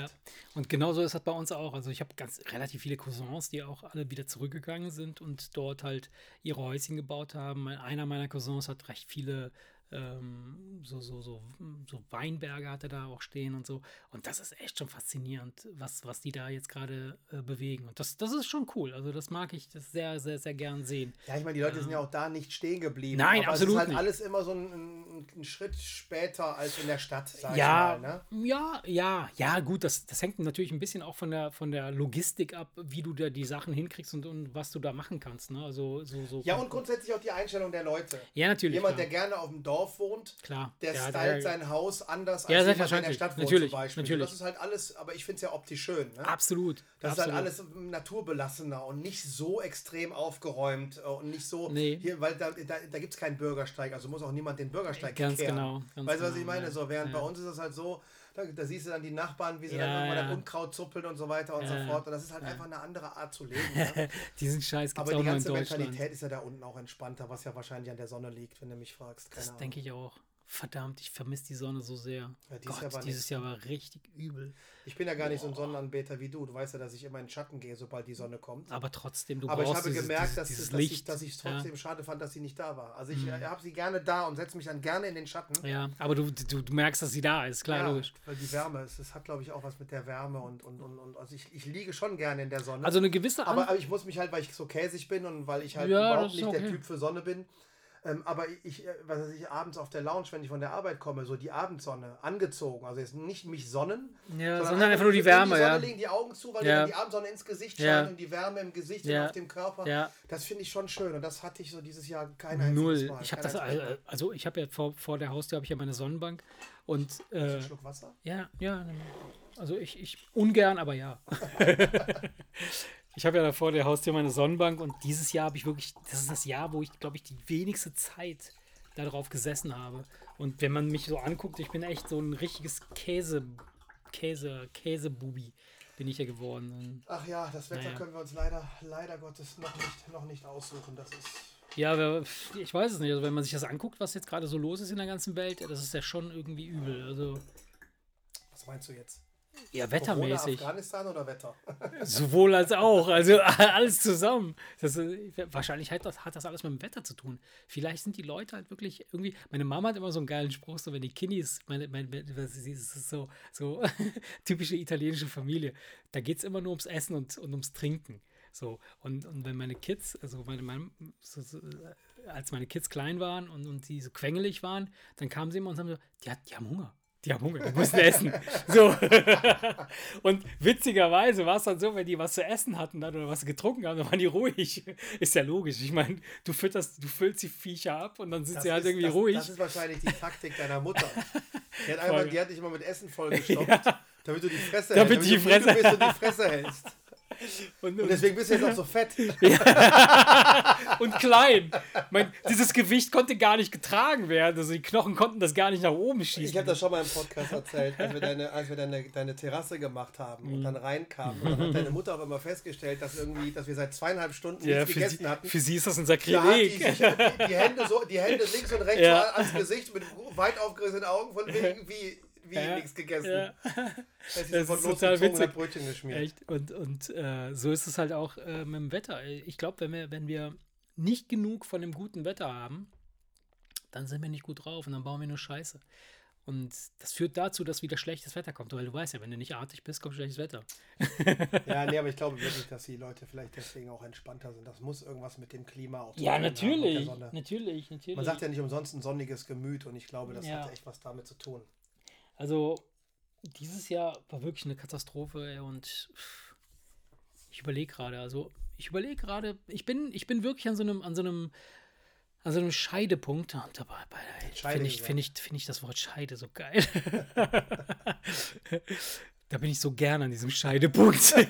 Und genauso ist das bei uns auch. Also ich habe ganz relativ viele Cousins, die auch alle wieder zurückgegangen sind und dort halt ihre Häuschen gebaut haben. Einer meiner Cousins hat recht viele ähm, so, so, so, so Weinberge hat er da auch stehen und so. Und das ist echt schon faszinierend, was, was die da jetzt gerade äh, bewegen. Und das, das ist schon cool. Also das mag ich das sehr, sehr, sehr gern sehen. Ja, ich meine, die Leute sind ja auch da nicht stehen geblieben. Nein, aber absolut es ist halt nicht. alles immer so ein, ein, ein Schritt später als in der Stadt, sag Ja, ich mal. Ne? ja, ja, ja, gut, das, das hängt natürlich ein bisschen auch von der, von der Logistik ab, wie du da die Sachen hinkriegst und, und was du da machen kannst. Ne? Also, so, so Ja, und grundsätzlich auch die Einstellung der Leute. Ja, natürlich. Jemand, klar. der gerne auf dem Dorf wohnt, Klar. der ja, stylt sein Haus anders Ja, als jemand, der in der. Stadt wohnt Natürlich, zum Beispiel. natürlich. Das ist halt alles, aber ich finde es ja optisch schön. Ne? Absolut. Das absolut. ist halt alles naturbelassener und nicht so extrem aufgeräumt äh, und nicht so, Nee. hier, weil da, da, da gibt es keinen Bürgersteig, also muss auch niemand den Bürgersteig Ganz kehren. genau, ganz weißt du, was genau, ich meine? ja. So, während bei uns ist es halt so, da, da siehst du dann die Nachbarn, wie sie Ja, dann irgendwann ja. Unkraut zuppeln und so weiter und Ja, so fort. Und das ist halt einfach eine andere Art zu leben. Ne? Diesen Scheiß gibt Aber auch die ganze. Mentalität ist ja da unten auch entspannter, was ja wahrscheinlich an der Sonne liegt, wenn du mich fragst. Keine Das denke ich auch. Verdammt, ich vermisse die Sonne so sehr. Ja, dieses Gott, Jahr war dieses. Jahr war richtig übel. Ich bin ja gar nicht so ein Sonnenanbeter wie du. Du weißt ja, dass ich immer in den Schatten gehe, sobald die Sonne kommt. Aber trotzdem, du Aber ich brauchst habe dieses, gemerkt, dass, dieses dass, Licht. ich, dass ich es ja. Mhm. trotzdem schade fand, dass sie nicht da war. Also ich äh, habe sie gerne da und setze mich dann gerne in den Schatten. Ja, aber du, du, du merkst, dass sie da ist, klar, Ja, logisch. Weil die Wärme, es, es hat glaube ich auch was mit der Wärme und, und, und, und also ich, ich liege schon gerne in der Sonne. Also eine gewisse aber, An aber ich muss mich halt, weil ich so käsig bin und weil ich halt Ja, überhaupt nicht der okay. Typ für Sonne bin. Ähm, aber ich, äh, was weiß ich, abends auf der Lounge, wenn ich von der Arbeit komme, so die Abendsonne, angezogen. Also jetzt nicht mich sonnen, Ja, sondern einfach nur die Wärme, die Sonne ja. legen die Augen zu, weil Ja. die Abendsonne ins Gesicht Ja. scheint und die Wärme im Gesicht Ja. und auf dem Körper. Ja. Das finde ich schon schön und das hatte ich so dieses Jahr kein einziges Null. Mal. Ich habe das, also, also ich habe ja vor, vor der Haustür habe ich ja meine Sonnenbank und äh, Einen Schluck Wasser? Ja, ja. nimm mal. Also ich, ich ungern, aber ja. ich habe ja da vor der Haustür meine Sonnenbank und dieses Jahr habe ich wirklich, das ist das Jahr, wo ich, glaube ich, die wenigste Zeit darauf gesessen habe. Und wenn man mich so anguckt, ich bin echt so ein richtiges Käse, Käse, Käsebubi bin ich ja geworden. Und Ach ja, das Wetter Naja. können wir uns leider, leider Gottes noch nicht, noch nicht aussuchen. Das ist. ja, ich weiß es nicht. Also wenn man sich das anguckt, was jetzt gerade so los ist in der ganzen Welt, das ist ja schon irgendwie übel. Also Was meinst du jetzt? Ja, Corona, wettermäßig. Afghanistan oder Wetter? Sowohl als auch, also alles zusammen. Das, äh, wahrscheinlich hat das, hat das alles mit dem Wetter zu tun. Vielleicht sind die Leute halt wirklich irgendwie. Meine Mama hat immer so einen geilen Spruch, so wenn die Kiddies, meine, meine, sie ist so, so typische italienische Familie, da geht es immer nur ums Essen und, und ums Trinken. So, und, und wenn meine Kids, also meine, meine so, so, äh, als meine Kids klein waren und, und die so quengelig waren, dann kamen sie immer und haben so, die, hat, die haben Hunger. Die haben Hunger, die müssen essen. So. Und witzigerweise war es dann so, wenn die was zu essen hatten dann oder was getrunken haben, dann waren die ruhig. Ist ja logisch. Ich meine, du fütterst, du füllst die Viecher ab und dann sind Das sie halt ist, irgendwie das, ruhig. Das ist wahrscheinlich die Taktik deiner Mutter. Die hat, einfach, die hat dich immer mit Essen vollgestopft, damit du die Fresse Damit hältst. die du Fresse- müde bist und die Fresse hältst. Und, Und deswegen bist du jetzt auch so fett. und klein. Mein, dieses Gewicht konnte gar nicht getragen werden. Also die Knochen konnten das gar nicht nach oben schießen. Ich habe das schon mal im Podcast erzählt, als wir deine, als wir deine, deine Terrasse gemacht haben Mhm. und dann reinkamen. Und dann hat deine Mutter auch immer festgestellt, dass irgendwie, dass wir seit zweieinhalb Stunden ja, nichts gegessen sie, hatten. für sie ist das ein Da hat die, Sakrileg. die, die, Hände so, die Hände links und rechts Ja. ans Gesicht mit weit aufgerissenen Augen von wegen wie, wie Ja. nichts gegessen. Ja. Es ist Das ist total witzig. Brötchen geschmiert. Echt? Und, und äh, so ist es halt auch äh, mit dem Wetter. Ich glaube, wenn wir, wenn wir nicht genug von dem guten Wetter haben, dann sind wir nicht gut drauf und dann bauen wir nur Scheiße. Und das führt dazu, dass wieder schlechtes Wetter kommt. Weil du weißt ja, wenn du nicht artig bist, kommt schlechtes Wetter. Ja, nee, aber ich glaube wirklich, dass die Leute vielleicht deswegen auch entspannter sind. Das muss irgendwas mit dem Klima auch zu Ja, tun der natürlich. Natürlich, natürlich. Man sagt ja nicht umsonst ein sonniges Gemüt und ich glaube, das Ja. hat echt was damit zu tun. Also, dieses Jahr war wirklich eine Katastrophe ey, und ich überlege gerade, also ich überlege gerade, ich bin, ich bin wirklich an so einem, an so einem, an so einem Scheidepunkt und dabei finde ich, finde ich, finde ich das Wort Scheide so geil. da bin ich so gern an diesem Scheidepunkt.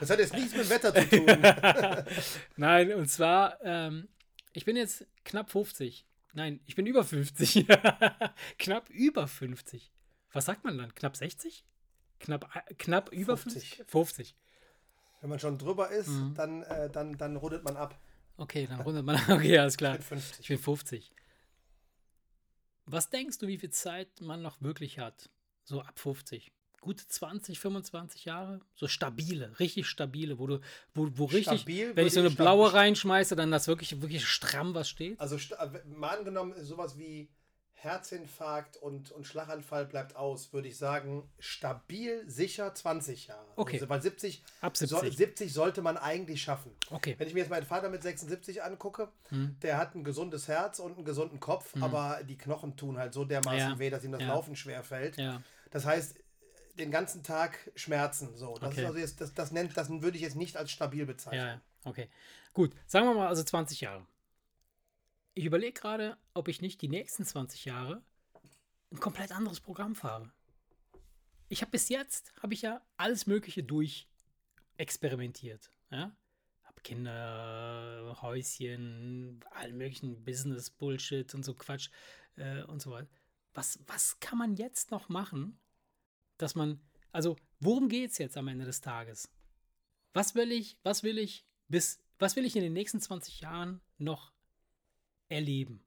Das hat jetzt nichts mit Wetter zu tun. Nein, und zwar, ähm, ich bin jetzt knapp 50. Nein, ich bin über 50. knapp über 50. Was sagt man dann? Knapp 60? Knapp, äh, knapp über 50? 50. 50. Wenn man schon drüber ist, Mhm. dann, äh, dann, dann rundet man ab. Okay, dann rundet man. Okay, alles klar. Mit 50. Ich bin 50. Was denkst du, wie viel Zeit man noch wirklich hat? So ab 50? Gute 20, 25 Jahre? So stabile, richtig stabile, wo du, wo, wo richtig, Stabil wenn ich so eine blaue reinschmeiße, dann das wirklich, wirklich stramm was steht? Also sta- mal angenommen, sowas wie Herzinfarkt und, und Schlaganfall bleibt aus, würde ich sagen, stabil, sicher 20 Jahre. Okay. Also, weil 70, Ab so, 70. 70 sollte man eigentlich schaffen. Okay. Wenn ich mir jetzt meinen Vater mit 76 angucke, Hm. der hat ein gesundes Herz und einen gesunden Kopf, aber die Knochen tun halt so dermaßen Ja. weh, dass ihm das Ja. Laufen schwer fällt. Ja. Das heißt, den ganzen Tag Schmerzen. So. Das, Okay. ist also jetzt, das, das, nennt, das würde ich jetzt nicht als stabil bezeichnen. Ja, ja, okay. Gut, sagen wir mal also 20 Jahre. Ich überlege gerade, ob ich nicht die nächsten 20 Jahre ein komplett anderes Programm fahre. Ich habe bis jetzt, habe ich ja alles Mögliche durch experimentiert. Ja? Hab Kinder, Häuschen, allen möglichen Business-Bullshit und so Quatsch äh, und so weiter. Was, was kann man jetzt noch machen, dass man, also worum geht es jetzt am Ende des Tages? Was will ich, was will ich bis, was will ich in den nächsten 20 Jahren noch erleben?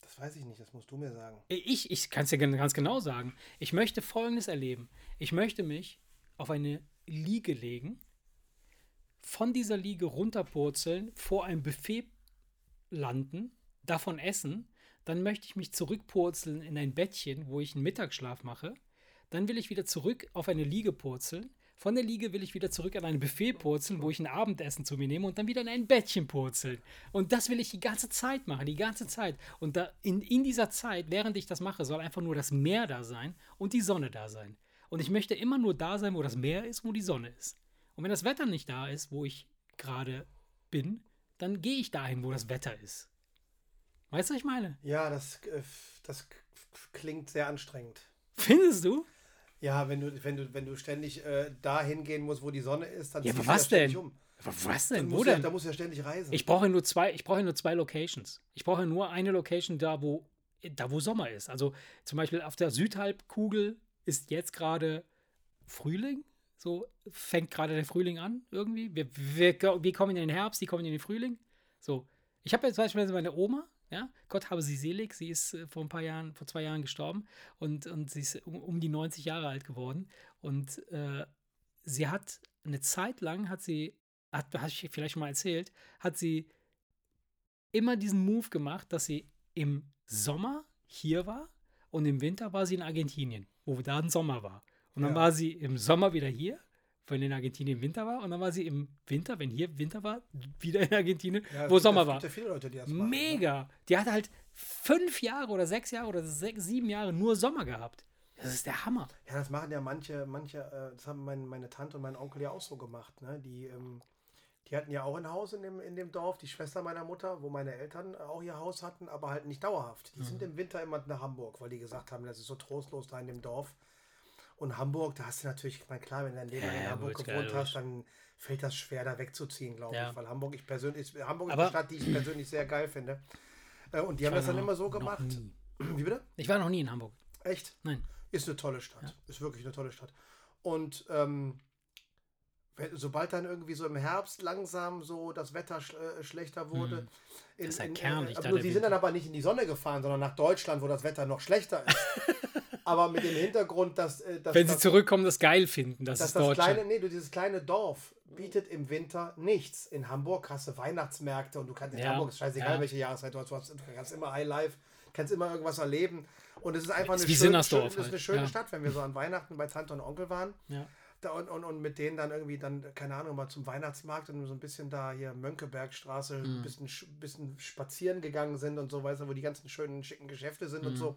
Das weiß ich nicht, das musst du mir sagen. Ich, ich kann es dir ganz genau sagen. Ich möchte Folgendes erleben. Ich möchte mich auf eine Liege legen, von dieser Liege runterpurzeln, vor einem Buffet landen, davon essen, dann möchte ich mich zurückpurzeln in ein Bettchen, wo ich einen Mittagsschlaf mache. Dann will ich wieder zurück auf eine Liege purzeln. Von der Liege will ich wieder zurück an ein Buffet purzeln, wo ich ein Abendessen zu mir nehme und dann wieder in ein Bettchen purzeln. Und das will ich die ganze Zeit machen, die ganze Zeit. Und da in, in dieser Zeit, während ich das mache, soll einfach nur das Meer da sein und die Sonne da sein. Und ich möchte immer nur da sein, wo das Meer ist, wo die Sonne ist. Und wenn das Wetter nicht da ist, wo ich gerade bin, dann gehe ich dahin, wo das Wetter ist. Weißt du, was ich meine? Ja, das, äh, das klingt sehr anstrengend. Findest du? Ja, wenn du, wenn du, wenn du ständig äh, dahin gehen musst, wo die Sonne ist, dann Ja, aber was denn? Um. Aber Was denn? Wo du, ja- denn? da musst du ja ständig reisen. Ich brauche nur zwei, ich brauche nur zwei Locations. Ich brauche nur eine Location da, wo, da, wo Sommer ist. Also zum Beispiel auf der Südhalbkugel ist jetzt gerade Frühling. So fängt gerade der Frühling an irgendwie. Wir, wir, wir kommen in den Herbst, die kommen in den Frühling. So. Ich habe jetzt beispielsweise meine Oma, ja, Gott habe sie selig, sie ist äh, vor ein paar Jahren, vor zwei Jahren gestorben und, und sie ist um, um die 90 Jahre alt geworden. Und äh, sie hat eine Zeit lang, hat sie, hat, habe ich vielleicht schon mal erzählt, hat sie immer diesen Move gemacht, dass sie im Sommer hier war und im Winter war sie in Argentinien, wo da ein Sommer war. Und dann Ja. war sie im Sommer wieder hier, wenn in Argentinien Winter war. Und dann war sie im Winter, wenn hier Winter war, wieder in Argentinien, Ja, wo Sommer war. Leute, die machen, ne? Mega. Die hatte halt fünf Jahre oder sechs Jahre oder sechs, sieben Jahre nur Sommer gehabt. Das ist der Hammer. Ja, das machen ja manche, manche, äh, das haben mein, meine Tante und mein Onkel ja auch so gemacht. Ne? Die, ähm, die hatten ja auch ein Haus in dem, in dem Dorf, die Schwester meiner Mutter, wo meine Eltern auch ihr Haus hatten, aber halt nicht dauerhaft. Die Mhm. sind im Winter immer nach Hamburg, weil die gesagt haben, das ist so trostlos da in dem Dorf. Und Hamburg, da hast du natürlich, ich meine, klar, wenn du dein Leben Ja, in ja, Hamburg gewohnt hast, dann fällt das schwer, da wegzuziehen, glaube Ja. ich. Weil Hamburg, ich persönlich, Hamburg ist eine Stadt, die ich persönlich sehr geil finde. Äh, und die haben das dann noch- immer so gemacht. Wie bitte? Ich war noch nie in Hamburg. Echt? Nein. Ist eine tolle Stadt. Ist wirklich eine tolle Stadt. Und ähm, sobald dann irgendwie so im Herbst langsam so das Wetter sch äh, schlechter wurde. In, Mhm. ist ja in, kernig, äh, aber der die sind dann aber nicht in die Sonne gefahren, sondern nach Deutschland, wo das Wetter noch schlechter ist. aber mit dem Hintergrund, dass, äh, dass, Wenn sie dass, zurückkommen, das geil finden, das dass ist das Deutschland. kleine, nee, du, dieses kleine Dorf bietet im Winter nichts. In Hamburg hast du Weihnachtsmärkte und du kannst in Ja, Hamburg, ist scheißegal, ja. welche Jahreszeit du hast, du kannst immer High Life, kannst immer irgendwas erleben. Und es ist einfach Ist eine schöne, ist eine halt, schöne ja. Stadt, wenn wir so an Weihnachten bei Tante und Onkel waren. Ja. Da und, und, und mit denen dann irgendwie dann, keine Ahnung, mal zum Weihnachtsmarkt und so ein bisschen da hier Mönckebergstraße, Mhm. ein bisschen, sch- bisschen spazieren gegangen sind und so, weißt du, wo die ganzen schönen, schicken Geschäfte sind Mhm. und so.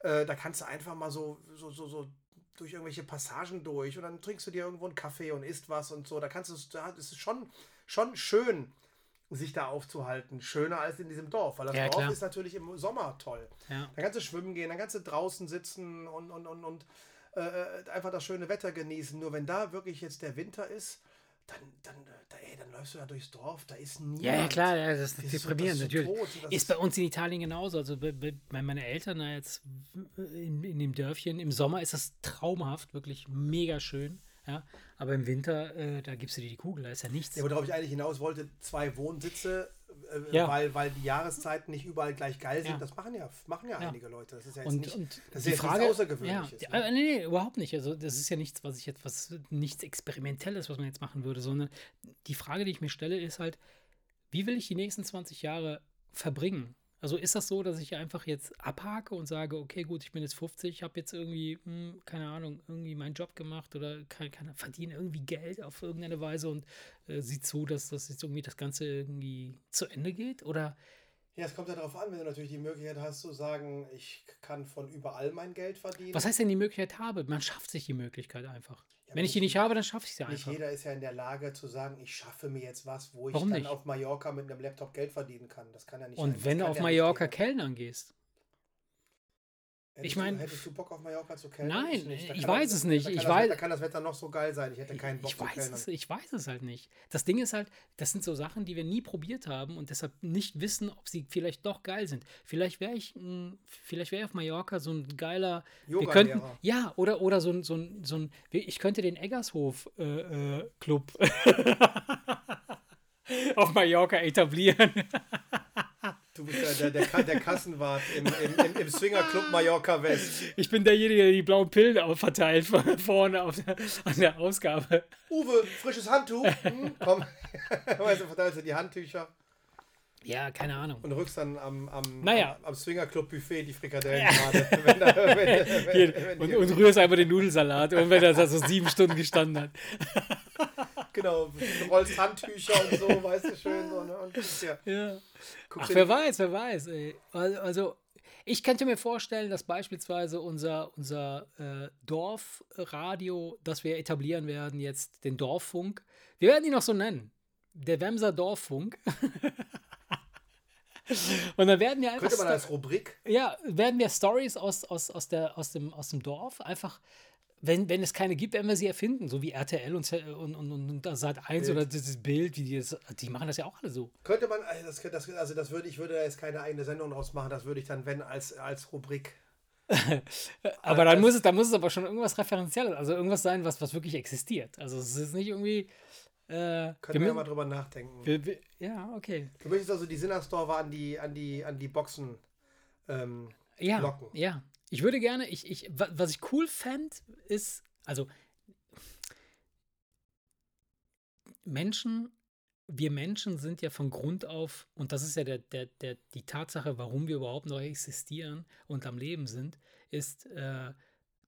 Äh, da kannst du einfach mal so, so, so, so durch irgendwelche Passagen durch und dann trinkst du dir irgendwo einen Kaffee und isst was und so. Da kannst du, da ist es schon, schon schön, sich da aufzuhalten. Schöner als in diesem Dorf, weil das Ja, Dorf klar. ist natürlich im Sommer toll. Ja. Dann kannst du schwimmen gehen, dann kannst du draußen sitzen und, und, und, und äh, äh, einfach das schöne Wetter genießen. Nur wenn da wirklich jetzt der Winter ist, dann, dann, da, ey, dann läufst du da durchs Dorf, da ist niemand. Ja, ja, klar, ja, das ist ist deprimierend, ist so natürlich. tot, das ist bei uns in Italien genauso. Also bei, bei meinen Eltern da jetzt in, in dem Dörfchen, im Sommer ist das traumhaft, wirklich mega schön. Ja, aber im Winter, äh, da gibst du dir die Kugel, da ist ja nichts. Ja, worauf ich eigentlich hinaus wollte, zwei Wohnsitze, äh, Ja. weil, weil die Jahreszeiten nicht überall gleich geil sind. Ja. Das machen ja, machen ja, Ja. einige Leute. Das ist ja jetzt Und, nicht, und das ist Frage, nichts Außergewöhnliches. ja, ne? äh, nee, nee, überhaupt nicht. Also das ist ja nichts, was ich jetzt, was nichts Experimentelles, was man jetzt machen würde, sondern die Frage, die ich mir stelle, ist halt, wie will ich die nächsten 20 Jahre verbringen? Also ist das so, dass ich einfach jetzt abhake und sage, okay, gut, ich bin jetzt 50, habe jetzt irgendwie, hm, keine Ahnung, irgendwie meinen Job gemacht oder kann, kann, verdiene irgendwie Geld auf irgendeine Weise und äh, sieht zu, dass das jetzt irgendwie das Ganze irgendwie zu Ende geht? Oder Ja, es kommt ja darauf an, wenn du natürlich die Möglichkeit hast zu sagen, ich kann von überall mein Geld verdienen. was heißt denn die Möglichkeit habe? Man schafft sich die Möglichkeit einfach. Ja, Wenn ich die nicht habe, dann schaffe ich sie Nicht einfach. jeder ist ja in der Lage zu sagen, ich schaffe mir jetzt was, wo ich Warum dann nicht? auf Mallorca mit einem Laptop Geld verdienen kann. Das kann ja nicht Und das wenn du auf nicht Mallorca. Kellnern gehst, Hättest ich du- mein- hättest du Bock auf Mallorca zu kellnern? Nein, ich kann weiß das- es nicht. Da kann, Ich das, weiß- da kann das Wetter noch so geil sein. Ich hätte keinen Bock ich weiß, kellnern. es, ich weiß es halt nicht. Das Ding ist halt, das sind so Sachen, die wir nie probiert haben und deshalb nicht wissen, ob sie vielleicht doch geil sind. Vielleicht wäre ich, vielleicht wäre auf Mallorca so ein geiler, wir Yoga-Lehrer. könnten, ja, oder, oder so ein, so ein, so ein, ich könnte den Eggershof äh, äh, Club auf Mallorca etablieren. Du bist ja der, der, der Kassenwart im, im, im, im Swingerclub Mallorca West. Ich bin derjenige, der die blauen Pillen verteilt vorne auf der, an der Ausgabe. Uwe, frisches Handtuch. Hm, komm. weißt du, verteilst du die Handtücher Ja, keine Ahnung. und rückst dann am, am, Naja. am, am Swingerclub-Buffet die Frikadellen gerade. Und, rührst einfach den Nudelsalat, und wenn er da so sieben Stunden gestanden hat. Genau, rollst Handtücher und so, weißt du, schön so. Ne? Und Ja. guckst Ach, wer weiß, wer weiß. Ey. Also, also, ich könnte mir vorstellen, dass beispielsweise unser, unser äh, Dorfradio, das wir etablieren werden, jetzt den Dorffunk, wir werden ihn noch so nennen. Der Wemser Dorffunk. Und dann werden wir einfach. Könnte man als Rubrik ja, werden wir Stories aus, aus, aus, der, aus, dem, aus dem Dorf einfach, wenn, wenn es keine gibt, werden wir sie erfinden, so wie RTL und, und, und, und, Sat 1 Bild. oder dieses Bild, wie die das, die machen das ja auch alle so. Könnte man, also das, das, also das würde ich würde da jetzt keine eigene Sendung draus machen, das würde ich dann, wenn, als, als Rubrik. Aber dann muss es, dann muss es aber schon irgendwas Referenzielles, also irgendwas sein, was, was wirklich existiert. Also es ist nicht irgendwie. Äh, wir Können wir, ja müssen- mal drüber nachdenken. wir, wir, ja, okay. Du möchtest also die Sinnersdorfer an die, an die, an die Boxen. Ähm, Ja, Locken. ja. Ich würde gerne, ich, ich, wa- was ich cool fände, ist, also Menschen, wir Menschen sind ja von Grund auf, und das ist ja der, der, der, die Tatsache, warum wir überhaupt noch existieren und am Leben sind, ist, äh,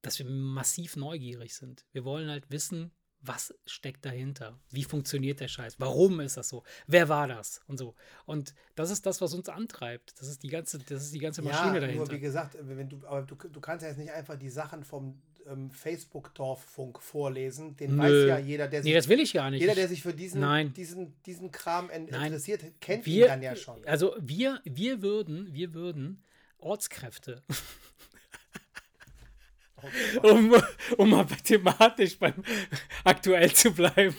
dass wir massiv neugierig sind. Wir wollen halt wissen, was steckt dahinter? Wie funktioniert der Scheiß? Warum ist das so? Wer war das? Und so. Und das ist das, was uns antreibt. Das ist die ganze, das ist die ganze Maschine ja, dahinter. Nur wie gesagt, wenn du, aber du, du kannst ja jetzt nicht einfach die Sachen vom ähm, Facebook-Dorffunk vorlesen. Den Nö. weiß ja jeder, der sich, nee, das will ich gar nicht. jeder, der sich für diesen, Nein. diesen, diesen Kram Nein. interessiert, kennt wir, ihn dann ja schon. Also wir, wir würden, wir würden Ortskräfte, um, um mal thematisch beim aktuell zu bleiben,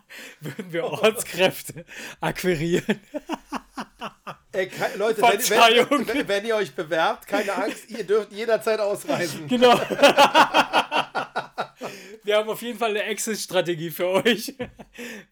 würden wir Ortskräfte akquirieren. Ey, ke- Leute, wenn, wenn, wenn, wenn ihr euch bewerbt, keine Angst, ihr dürft jederzeit ausreisen. Genau. Wir haben auf jeden Fall eine Exit-Strategie für euch.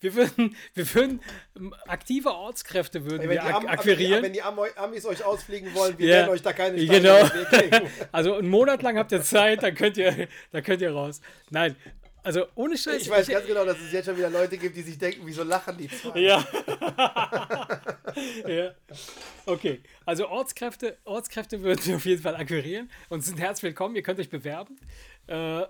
Wir würden, wir würden ähm, aktive Ortskräfte würden wir ak Am, akquirieren. wenn die Am Amis euch ausfliegen wollen, wir Ja, werden euch da keine Steine genau. Also einen Monat lang habt ihr Zeit, dann könnt ihr, dann könnt ihr raus. Nein, also ohne Scheiß. Ich weiß ganz genau, dass es jetzt schon wieder Leute gibt, die sich denken, wieso lachen die zwei? Ja. ja. Okay, also Ortskräfte, Ortskräfte würden wir auf jeden Fall akquirieren und sind herzlich willkommen. Ihr könnt euch bewerben. Äh,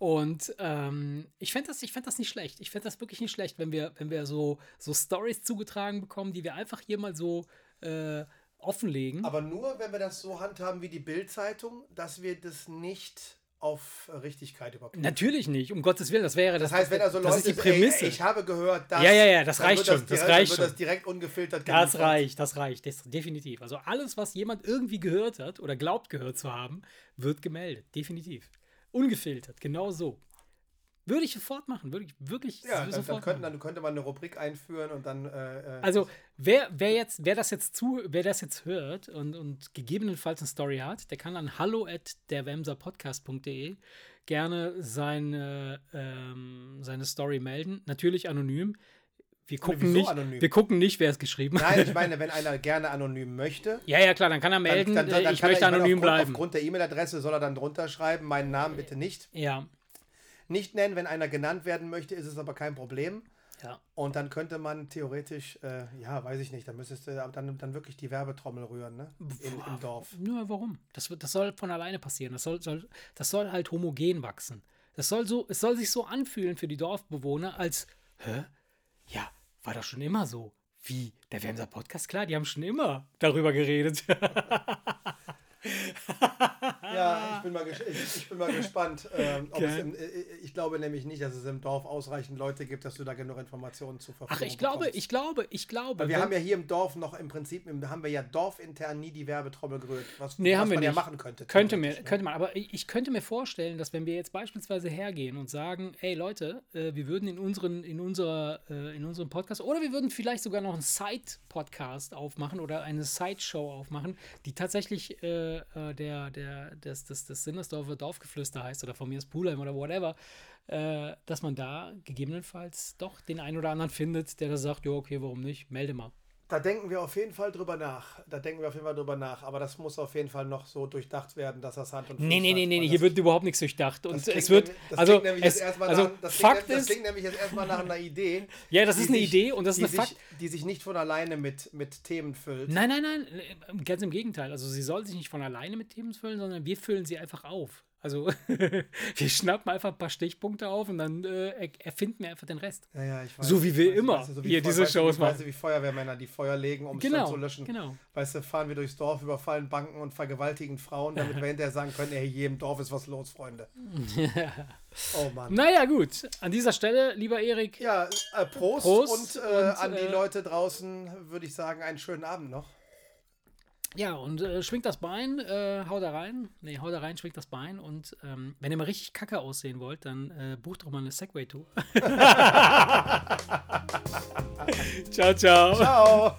und ähm, ich fände das, ich fänd das nicht schlecht. Ich fände das wirklich nicht schlecht, wenn wir, wenn wir so, so Stories zugetragen bekommen, die wir einfach hier mal so äh, offenlegen. Aber nur, wenn wir das so handhaben wie die Bild-Zeitung, dass wir das nicht auf Richtigkeit überprüfen. Natürlich nicht, um Gottes Willen. Das wäre das. Das heißt, wenn also das Leute ist die Prämisse. Ey, ich habe gehört, dass Ja, ja, ja, das reicht schon, das direkt, reicht schon. das direkt ungefiltert Das reicht, das reicht, das, definitiv. Also alles, was jemand irgendwie gehört hat oder glaubt gehört zu haben, wird gemeldet, definitiv. Ungefiltert, genau so. Würde ich sofort machen, würde ich wirklich Ja, dann, dann, sofort könnten, machen. dann könnte man eine Rubrik einführen und dann. Äh, äh, Also wer, wer jetzt, wer das jetzt zu, wer das jetzt hört und, und gegebenenfalls eine Story hat, der kann an hallo at derwemserpodcast.de gerne seine, ähm, seine Story melden. Natürlich anonym. Wir gucken, nicht, anonym? wir gucken nicht, wer es geschrieben hat. Nein, ich meine, wenn einer gerne anonym möchte, Ja, ja, klar, dann kann er melden, dann, dann, dann ich kann möchte er, anonym aufgrund, bleiben. Aufgrund der E-Mail-Adresse soll er dann drunter schreiben, meinen Namen bitte nicht. Ja, Nicht nennen, wenn einer genannt werden möchte, ist es aber kein Problem. ja. Und dann könnte man theoretisch, äh, ja, weiß ich nicht, dann müsstest du dann, dann wirklich die Werbetrommel rühren, ne? In, Im Dorf. Nur warum? Das, das soll von alleine passieren. Das soll, soll, das soll halt homogen wachsen. Das soll so, es soll sich so anfühlen für die Dorfbewohner, als, hä? Ja, war doch schon immer so. Wie? Der Wemser Podcast? Klar, die haben schon immer darüber geredet. Ja, bin mal, ich, bin mal gespannt. Ähm, ob es Geil. im, äh, ich glaube nämlich nicht, dass es im Dorf ausreichend Leute gibt, dass du da genug Informationen zur Verfügung Ach, ich glaube, bekommst. ich glaube, ich glaube. Weil wir haben ja hier im Dorf noch im Prinzip, haben wir ja dorfintern nie die Werbetrommel gerührt, was, Nee, was haben wir man ja nicht. machen könnte. Könnte, mir, ne? könnte man, aber ich könnte mir vorstellen, dass wenn wir jetzt beispielsweise hergehen und sagen, ey Leute, äh, wir würden in, unseren, in, unserer, äh, in unserem Podcast oder wir würden vielleicht sogar noch einen Side-Podcast aufmachen oder eine Side-Show aufmachen, die tatsächlich äh, äh, der, der, des, des, des Sinnersdorfer Dorfgeflüster heißt oder von mir ist Pulheim oder whatever, äh, dass man da gegebenenfalls doch den einen oder anderen findet, der da sagt, ja okay, warum nicht, melde mal. Da denken wir auf jeden Fall drüber nach. Da denken wir auf jeden Fall drüber nach. Aber das muss auf jeden Fall noch so durchdacht werden, dass das Hand und Fuß Nee, nee, nee, nee, hier wird überhaupt nichts durchdacht. Und das es klingt wird, nämlich- also, es, also nach, das Fakt klingt, das ist, klingt nämlich jetzt erstmal nach einer Idee. Ja, das ist eine sich- Idee und das ist die eine Fakt. sich, Die sich nicht von alleine mit, mit Themen füllt. Nein, nein, nein, ganz im Gegenteil. Also sie soll sich nicht von alleine mit Themen füllen, sondern wir füllen sie einfach auf. Also wir schnappen einfach ein paar Stichpunkte auf und dann äh, er- erfinden wir einfach den Rest. Ja, ja, ich weiß, So wie wir weißt du, immer weißt du, so wie hier Feu- diese weißt Shows Weißt machen. du, wie Feuerwehrmänner, die Feuer legen, um es Genau, dann zu löschen. genau. Weißt du, fahren wir durchs Dorf, überfallen Banken und vergewaltigen Frauen, damit wir hinterher sagen können, ey, hier im Dorf ist was los, Freunde. Oh Mann. Naja, gut. An dieser Stelle, lieber Erik, Ja, äh, Prost, Prost und, äh, und, an die äh, Leute draußen würde ich sagen, einen schönen Abend noch. Ja, und äh, schwingt das Bein, äh, haut da rein. Nee, haut da rein, schwingt das Bein. Und ähm, wenn ihr mal richtig kacke aussehen wollt, dann äh, bucht doch mal eine Segway-Tour. ciao, ciao. Ciao.